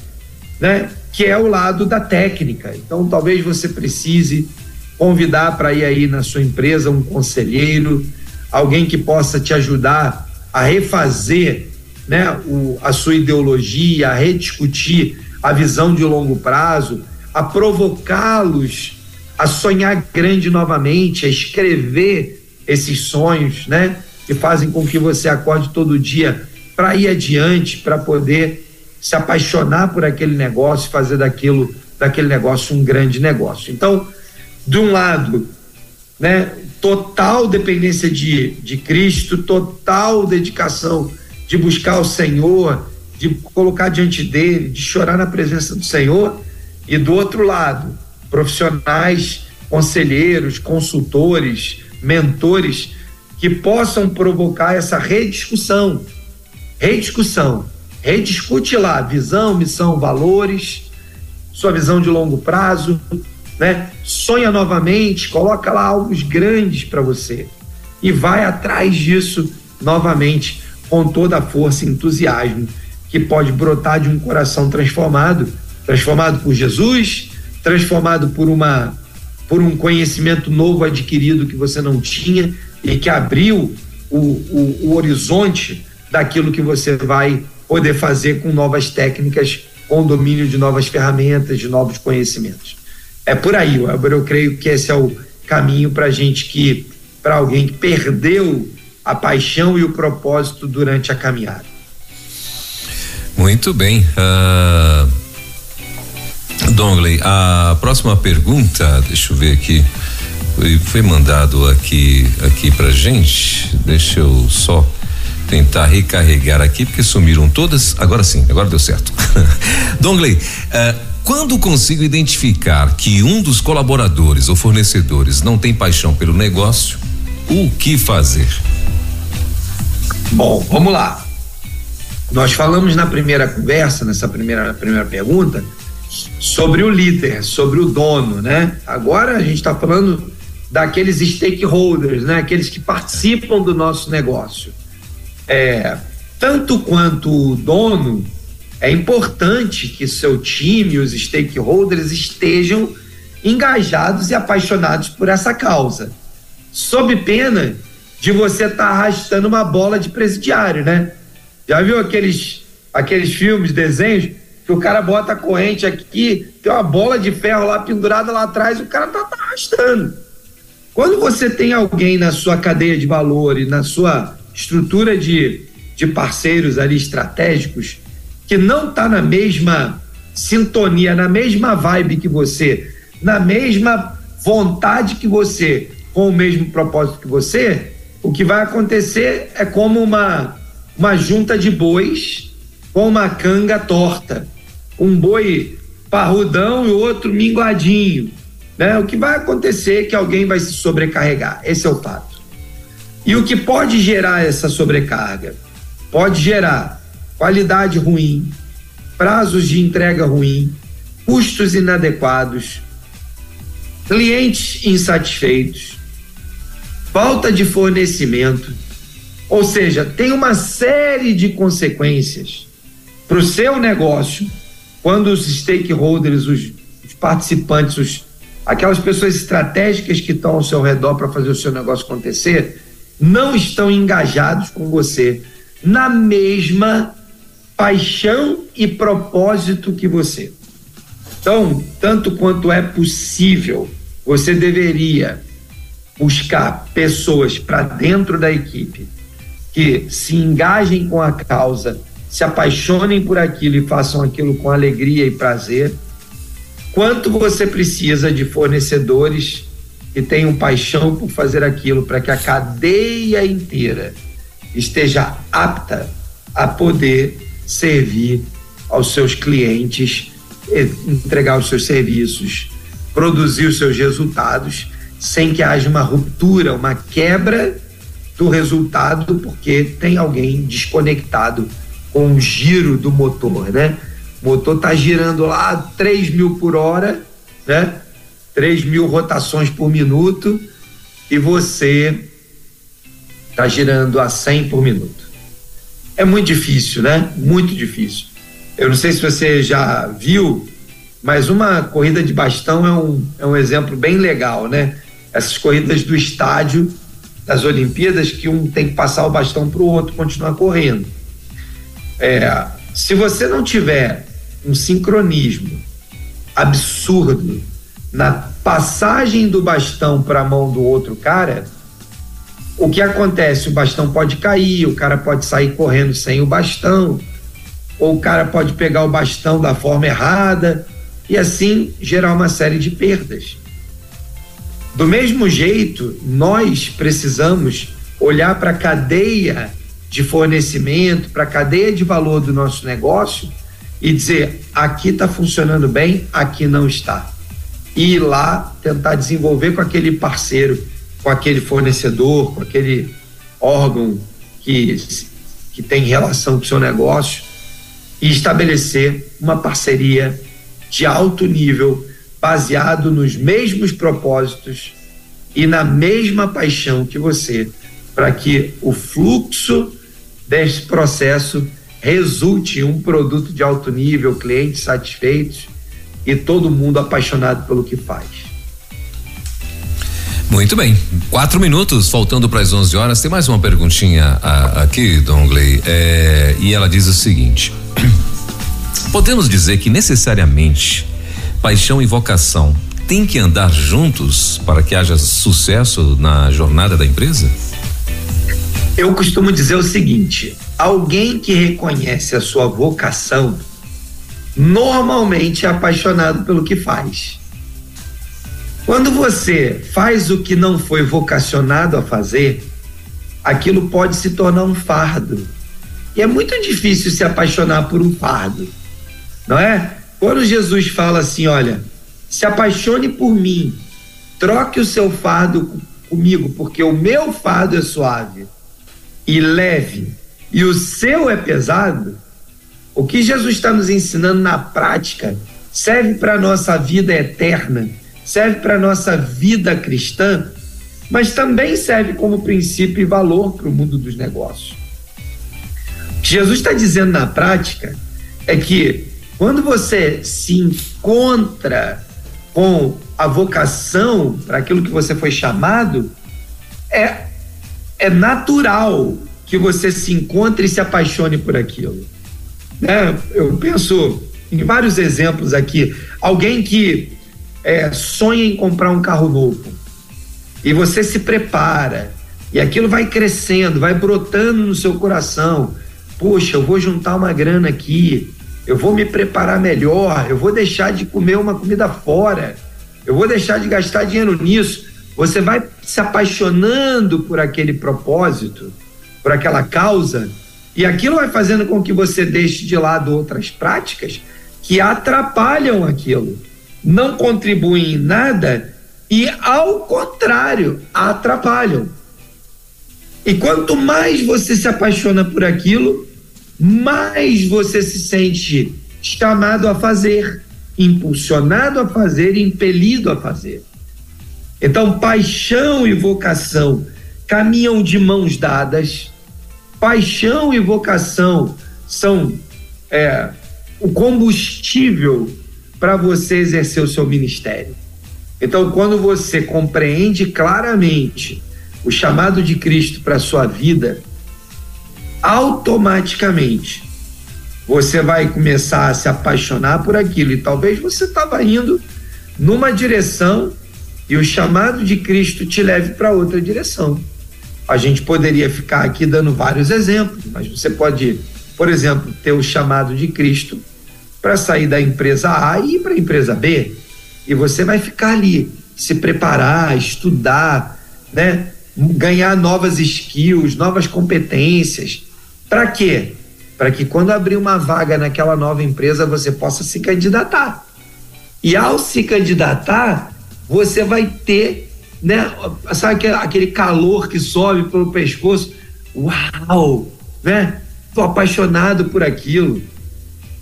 né? Que é o lado da técnica. Então, talvez você precise convidar para ir aí na sua empresa um conselheiro, alguém que possa te ajudar a refazer né, o, a sua ideologia, a rediscutir a visão de longo prazo, a provocá-los a sonhar grande novamente, a escrever esses sonhos, né, que fazem com que você acorde todo dia para ir adiante, para poder se apaixonar por aquele negócio, fazer daquilo, daquele negócio um grande negócio. Então, de um lado, né, total dependência de, de Cristo, total dedicação de buscar o Senhor, de colocar diante dele, de chorar na presença do Senhor, e do outro lado, profissionais, conselheiros, consultores, mentores que possam provocar essa rediscussão. Rediscussão. Rediscute lá visão, missão, valores, sua visão de longo prazo, né? Sonha novamente, coloca lá algo grandes para você e vai atrás disso novamente com toda a força e entusiasmo que pode brotar de um coração transformado, transformado por Jesus, transformado por uma por um conhecimento novo adquirido que você não tinha e que abriu o, o, o horizonte daquilo que você vai poder fazer com novas técnicas, com o domínio de novas ferramentas, de novos conhecimentos. É por aí, Weber, eu creio que esse é o caminho para gente que, para alguém que perdeu a paixão e o propósito durante a caminhada. Muito bem. Uh, Dongley, a próxima pergunta, deixa eu ver aqui, foi, mandado aqui aqui pra gente. Deixa eu só tentar recarregar aqui, porque sumiram todas. Agora sim, agora deu certo. Dongley, uh, quando consigo identificar que um dos colaboradores ou fornecedores não tem paixão pelo negócio, o que fazer? Bom, vamos lá. Nós falamos na primeira conversa, nessa primeira, primeira pergunta, sobre o líder, sobre o dono, né? Agora a gente está falando daqueles stakeholders, né? Aqueles que participam do nosso negócio. É, tanto quanto o dono, é importante que seu time, os stakeholders, estejam engajados e apaixonados por essa causa, sob pena de você estar tá arrastando uma bola de presidiário, né? Já viu aqueles, aqueles filmes, desenhos, que o cara bota a corrente aqui, tem uma bola de ferro lá pendurada lá atrás, o cara tá, tá arrastando. Quando você tem alguém na sua cadeia de valor e na sua estrutura de, de parceiros ali estratégicos que não está na mesma sintonia, na mesma vibe que você, na mesma vontade que você, com o mesmo propósito que você, o que vai acontecer é como uma, uma junta de bois com uma canga torta. Um boi parrudão e outro minguadinho. Né? O que vai acontecer é que alguém vai se sobrecarregar. Esse é o fato. E o que pode gerar essa sobrecarga? Pode gerar qualidade ruim, prazos de entrega ruim, custos inadequados, clientes insatisfeitos, falta de fornecimento, ou seja, tem uma série de consequências para o seu negócio quando os stakeholders, os, os participantes, os, aquelas pessoas estratégicas que estão ao seu redor para fazer o seu negócio acontecer, não estão engajados com você na mesma paixão e propósito que você. Então, tanto quanto é possível, você deveria buscar pessoas para dentro da equipe que se engajem com a causa, se apaixonem por aquilo e façam aquilo com alegria e prazer. Quanto você precisa de fornecedores que tenham paixão por fazer aquilo para que a cadeia inteira esteja apta a poder servir aos seus clientes, entregar os seus serviços, produzir os seus resultados, sem que haja uma ruptura, uma quebra do resultado, porque tem alguém desconectado com o giro do motor, né? O motor está girando lá 3 mil por hora, né? 3 mil rotações por minuto, e você está girando a 100 por minuto é muito difícil, né? Muito difícil. Eu não sei se você já viu, mas uma corrida de bastão é um, é um exemplo bem legal, né? Essas corridas do estádio das Olimpíadas que um tem que passar o bastão para o outro continuar correndo. É, se você não tiver um sincronismo absurdo na passagem do bastão para a mão do outro cara, o que acontece? O bastão pode cair, o cara pode sair correndo sem o bastão, ou o cara pode pegar o bastão da forma errada e assim gerar uma série de perdas. Do mesmo jeito, nós precisamos olhar para a cadeia de fornecimento, para a cadeia de valor do nosso negócio e dizer: aqui está funcionando bem, aqui não está. E ir lá tentar desenvolver com aquele parceiro com aquele fornecedor, com aquele órgão que, que tem relação com o seu negócio e estabelecer uma parceria de alto nível, baseado nos mesmos propósitos e na mesma paixão que você, para que o fluxo desse processo resulte em um produto de alto nível, clientes satisfeitos e todo mundo apaixonado pelo que faz. Muito bem, quatro minutos faltando para as 11 horas. Tem mais uma perguntinha a, aqui, Dongley, é, e ela diz o seguinte: Podemos dizer que necessariamente paixão e vocação têm que andar juntos para que haja sucesso na jornada da empresa? Eu costumo dizer o seguinte: alguém que reconhece a sua vocação normalmente é apaixonado pelo que faz. Quando você faz o que não foi vocacionado a fazer, aquilo pode se tornar um fardo. E é muito difícil se apaixonar por um fardo, não é? Quando Jesus fala assim: olha, se apaixone por mim, troque o seu fardo comigo, porque o meu fardo é suave e leve, e o seu é pesado, o que Jesus está nos ensinando na prática serve para a nossa vida eterna, serve para a nossa vida cristã, mas também serve como princípio e valor para o mundo dos negócios. O que Jesus está dizendo na prática é que quando você se encontra com a vocação para aquilo que você foi chamado, é, é natural que você se encontre e se apaixone por aquilo. Né? Eu penso em vários exemplos aqui. Alguém que é, sonha em comprar um carro novo. E você se prepara. E aquilo vai crescendo, vai brotando no seu coração. Poxa, eu vou juntar uma grana aqui, eu vou me preparar melhor, eu vou deixar de comer uma comida fora, eu vou deixar de gastar dinheiro nisso. Você vai se apaixonando por aquele propósito, por aquela causa, e aquilo vai fazendo com que você deixe de lado outras práticas que atrapalham aquilo, não contribuem em nada e, ao contrário, atrapalham. E quanto mais você se apaixona por aquilo, mais você se sente chamado a fazer, impulsionado a fazer, impelido a fazer. Então, paixão e vocação caminham de mãos dadas. Paixão e vocação são é, o combustível para você exercer o seu ministério. Então, quando você compreende claramente o chamado de Cristo para a sua vida, automaticamente você vai começar a se apaixonar por aquilo. E talvez você estava indo numa direção e o chamado de Cristo te leve para outra direção. A gente poderia ficar aqui dando vários exemplos, mas você pode por exemplo, ter o chamado de Cristo para sair da empresa A e ir para a empresa B. E você vai ficar ali, se preparar, estudar, né? ganhar novas skills, novas competências. Para quê? Para que quando abrir uma vaga naquela nova empresa você possa se candidatar. E ao se candidatar, você vai ter, né, sabe aquele calor que sobe pelo pescoço? Uau, né? estou apaixonado por aquilo.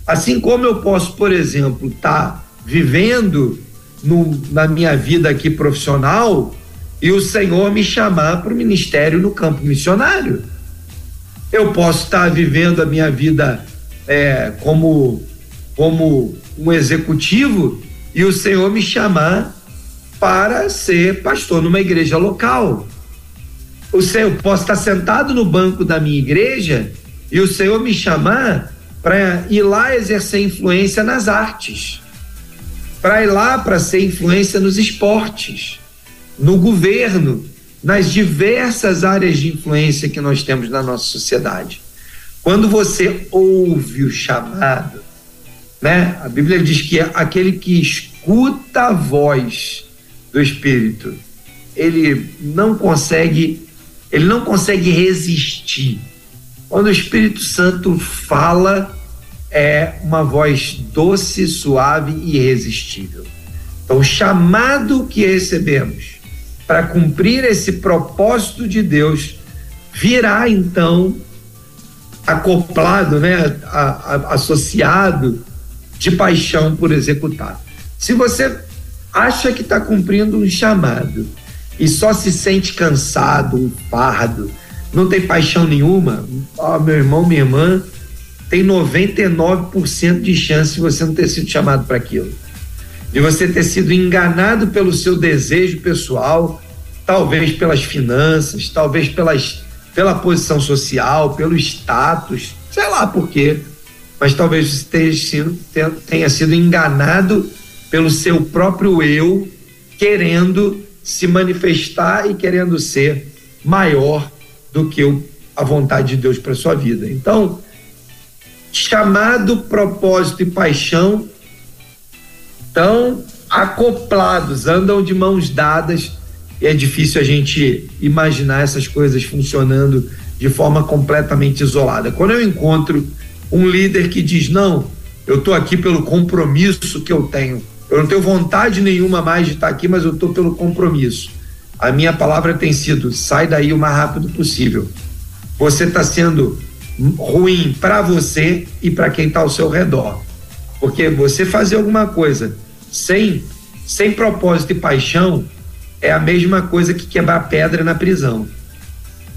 Assim como eu posso, por exemplo, estar tá vivendo no, na minha vida aqui profissional e o Senhor me chamar para o ministério no campo missionário. Eu posso estar tá vivendo a minha vida é, como, como um executivo e o Senhor me chamar para ser pastor numa igreja local. O Senhor posso estar sentado no banco da minha igreja e o Senhor me chamar para ir lá exercer influência nas artes, para ir lá para ser influência nos esportes, no governo, nas diversas áreas de influência que nós temos na nossa sociedade. Quando você ouve o chamado, né? A Bíblia diz que aquele que escuta a voz do Espírito, ele não consegue, ele não consegue resistir quando o Espírito Santo fala, é uma voz doce, suave e irresistível. Então, o chamado que recebemos para cumprir esse propósito de Deus virá então acoplado, né, a, a, associado de paixão por executar. Se você acha que está cumprindo um chamado e só se sente cansado, um fardo, não tem paixão nenhuma, ó, meu irmão, minha irmã, tem 99% de chance de você não ter sido chamado para aquilo. De você ter sido enganado pelo seu desejo pessoal, talvez pelas finanças, talvez pelas, pela posição social, pelo status, sei lá por quê. Mas talvez você tenha sido, tenha sido enganado pelo seu próprio eu, querendo se manifestar e querendo ser maior do que a vontade de Deus para sua vida. Então, chamado, propósito e paixão estão acoplados, andam de mãos dadas e é difícil a gente imaginar essas coisas funcionando de forma completamente isolada. Quando eu encontro um líder que diz: Não, eu estou aqui pelo compromisso que eu tenho, eu não tenho vontade nenhuma mais de estar aqui, mas eu estou pelo compromisso a minha palavra tem sido: sai daí o mais rápido possível. Você está sendo ruim para você e para quem está ao seu redor. Porque você fazer alguma coisa sem, sem propósito e paixão é a mesma coisa que quebrar pedra na prisão.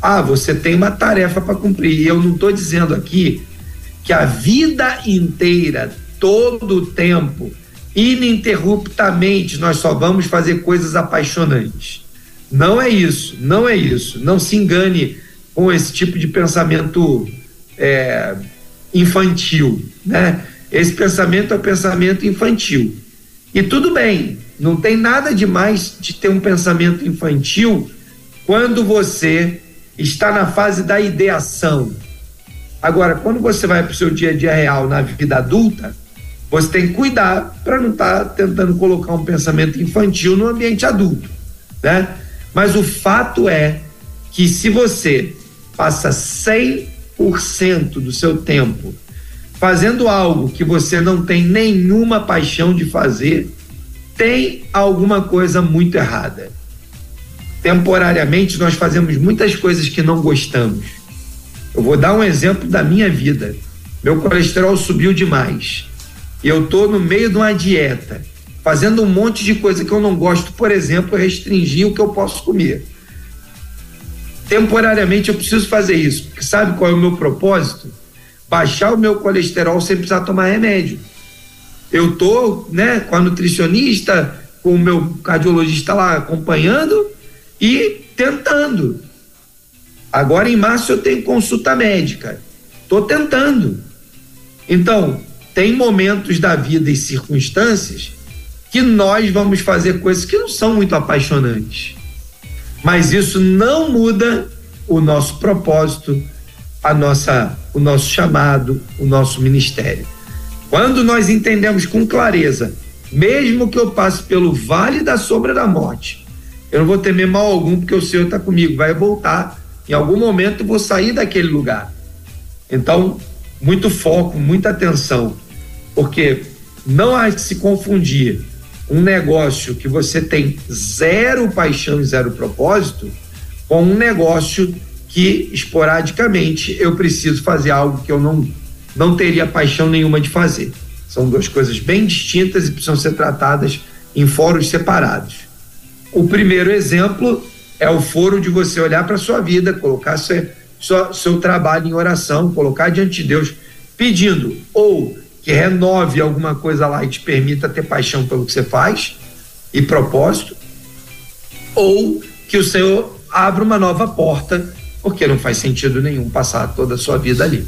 Ah, você tem uma tarefa para cumprir. E eu não estou dizendo aqui que a vida inteira, todo o tempo, ininterruptamente, nós só vamos fazer coisas apaixonantes. Não é isso, não é isso. Não se engane com esse tipo de pensamento é, infantil, né? Esse pensamento é o pensamento infantil. E tudo bem, não tem nada demais de ter um pensamento infantil quando você está na fase da ideação. Agora, quando você vai para o seu dia a dia real na vida adulta, você tem que cuidar para não estar tá tentando colocar um pensamento infantil no ambiente adulto, né? Mas o fato é que se você passa 100% do seu tempo fazendo algo que você não tem nenhuma paixão de fazer, tem alguma coisa muito errada. Temporariamente, nós fazemos muitas coisas que não gostamos. Eu vou dar um exemplo da minha vida. Meu colesterol subiu demais. Eu estou no meio de uma dieta, fazendo um monte de coisa que eu não gosto, por exemplo, restringir o que eu posso comer. Temporariamente eu preciso fazer isso, porque sabe qual é o meu propósito? Baixar o meu colesterol sem precisar tomar remédio. Eu tô, né, com a nutricionista, com o meu cardiologista lá acompanhando e tentando. Agora em março eu tenho consulta médica. Tô tentando. Então, tem momentos da vida e circunstâncias que nós vamos fazer coisas que não são muito apaixonantes. Mas isso não muda o nosso propósito, a nossa, o nosso chamado, o nosso ministério. Quando nós entendemos com clareza, mesmo que eu passe pelo vale da sombra da morte, eu não vou temer mal algum, porque o Senhor está comigo, vai voltar. Em algum momento eu vou sair daquele lugar. Então, muito foco, muita atenção, porque não há que se confundir um negócio que você tem zero paixão e zero propósito com um negócio que esporadicamente eu preciso fazer algo que eu não não teria paixão nenhuma de fazer. São duas coisas bem distintas e precisam ser tratadas em fóruns separados. O primeiro exemplo é o foro de você olhar para sua vida, colocar seu, seu, seu trabalho em oração, colocar diante de Deus, pedindo ou que renove alguma coisa lá e te permita ter paixão pelo que você faz e propósito, ou que o Senhor abra uma nova porta, porque não faz sentido nenhum passar toda a sua vida ali.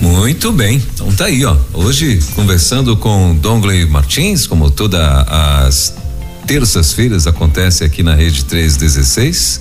Muito bem, então tá aí, ó. Hoje conversando com Dongley Martins, como todas as terças-feiras acontece aqui na Rede 316,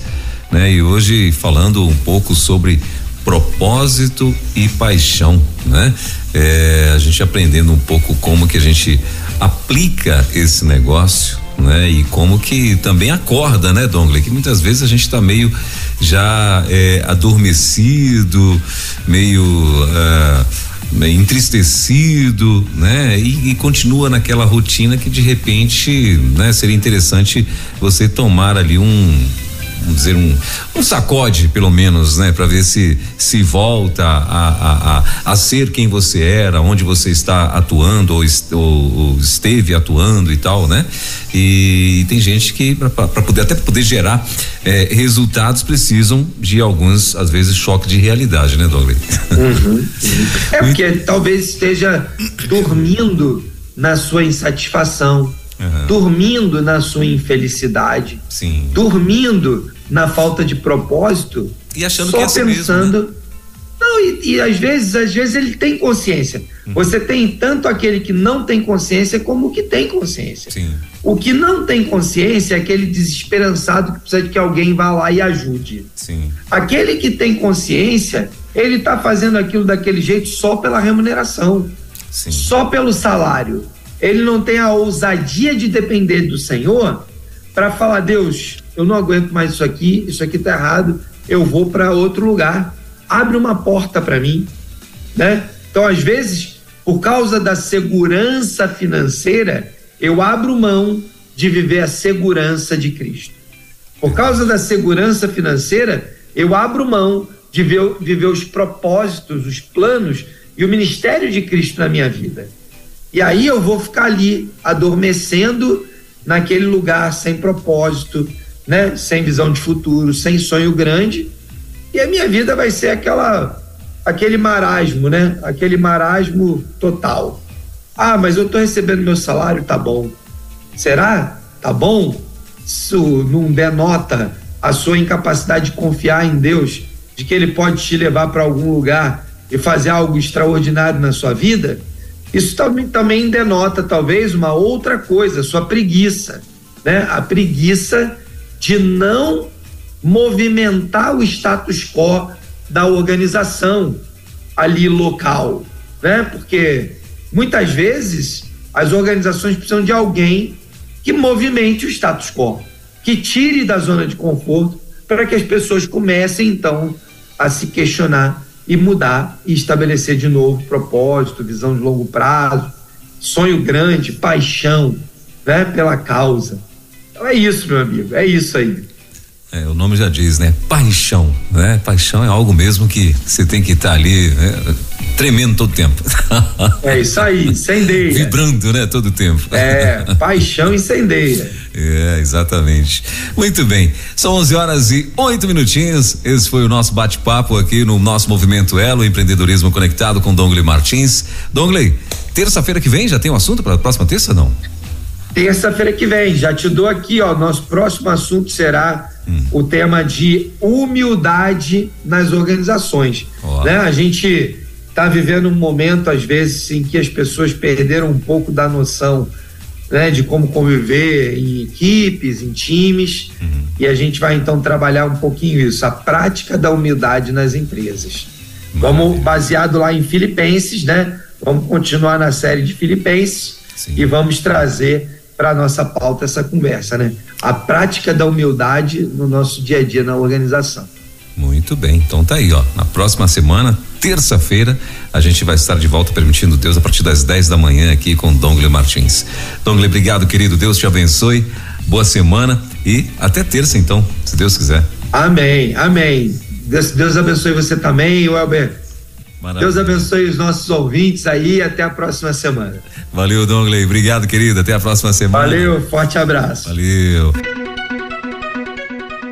né? E hoje falando um pouco sobre propósito e paixão, né? É, a gente aprendendo um pouco como que a gente aplica esse negócio, né? E como que também acorda, né, Dongley? Que muitas vezes a gente está meio já é, adormecido, meio uh, entristecido, né? E, e, continua naquela rotina que de repente, né? Seria interessante você tomar ali um vamos dizer, um, um sacode, pelo menos, né? Para ver se se volta a, a, a, a, ser quem você era, onde você está atuando ou, est, ou, ou esteve atuando e tal, né? E, e tem gente que, para poder, até poder gerar eh, resultados, precisam de alguns, às vezes, choque de realidade, né, Douglas? Uhum, uhum. É porque talvez esteja dormindo na sua insatisfação uhum. dormindo na sua infelicidade, Sim. dormindo na falta de propósito, e achando só que é assim pensando. Mesmo, né? Não, e, e, às vezes, às vezes ele tem consciência. Uhum. Você tem tanto aquele que não tem consciência como o que tem consciência. Sim. O que não tem consciência é aquele desesperançado que precisa de que alguém vá lá e ajude. Sim. Aquele que tem consciência, ele está fazendo aquilo daquele jeito só pela remuneração, Sim. só pelo salário ele não tem a ousadia de depender do Senhor para falar: Deus, eu não aguento mais isso aqui, isso aqui está errado, eu vou para outro lugar. Abre uma porta para mim, né? Então, às vezes, por causa da segurança financeira, eu abro mão de viver a segurança de Cristo. Por causa da segurança financeira, eu abro mão de ver, viver os propósitos, os planos e o ministério de Cristo na minha vida. E aí eu vou ficar ali adormecendo naquele lugar sem propósito, né? Sem visão de futuro, sem sonho grande. E a minha vida vai ser aquela aquele marasmo, né? Aquele marasmo total. Ah, mas eu estou recebendo meu salário, tá bom. Será? Tá bom? Isso não denota a sua incapacidade de confiar em Deus, de que Ele pode te levar para algum lugar e fazer algo extraordinário na sua vida? Isso também, também denota, talvez, uma outra coisa, sua preguiça, né? A preguiça de não movimentar o status quo da organização ali local, né? Porque muitas vezes as organizações precisam de alguém que movimente o status quo, que tire da zona de conforto para que as pessoas comecem então a se questionar e mudar e estabelecer de novo propósito, visão de longo prazo, sonho grande, paixão, né, pela causa. Então é isso, meu amigo, é isso aí. É, o nome já diz, né? Paixão, né? Paixão é algo mesmo que você tem que estar tá ali né? tremendo todo tempo. É isso aí, incendeia. Vibrando, né? Todo tempo. É, paixão incendeia. É, exatamente. Muito bem. São 11 horas e oito minutinhos. Esse foi o nosso bate-papo aqui no nosso movimento Elo Empreendedorismo Conectado com Dongley Martins. Dongley, terça-feira que vem já tem um assunto para a próxima terça, não? Terça-feira que vem, já te dou aqui, ó. Nosso próximo assunto será hum. o tema de humildade nas organizações. Né? A gente está vivendo um momento, às vezes, em que as pessoas perderam um pouco da noção né, de como conviver em equipes, em times, uhum. e a gente vai então trabalhar um pouquinho isso, a prática da humildade nas empresas. Maravilha. Vamos baseado lá em Filipenses, né? Vamos continuar na série de Filipenses Sim. e vamos trazer para nossa pauta essa conversa, né? A prática da humildade no nosso dia a dia na organização. Muito bem, então tá aí, ó. Na próxima semana, terça-feira, a gente vai estar de volta, permitindo Deus, a partir das 10 da manhã aqui com Dongle Martins. Dongle, obrigado, querido. Deus te abençoe. Boa semana e até terça, então, se Deus quiser. Amém, amém. Deus, Deus abençoe você também, Welber. Maravilha. Deus abençoe os nossos ouvintes aí até a próxima semana. Valeu, Dongley. Obrigado, querido. Até a próxima semana. Valeu, forte abraço. Valeu.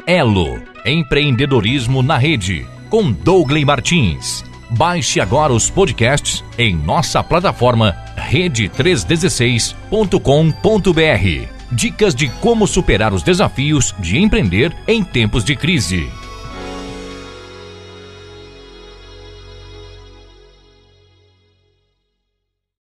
Elo, empreendedorismo na rede, com Dougley Martins. Baixe agora os podcasts em nossa plataforma rede316.com.br. Dicas de como superar os desafios de empreender em tempos de crise.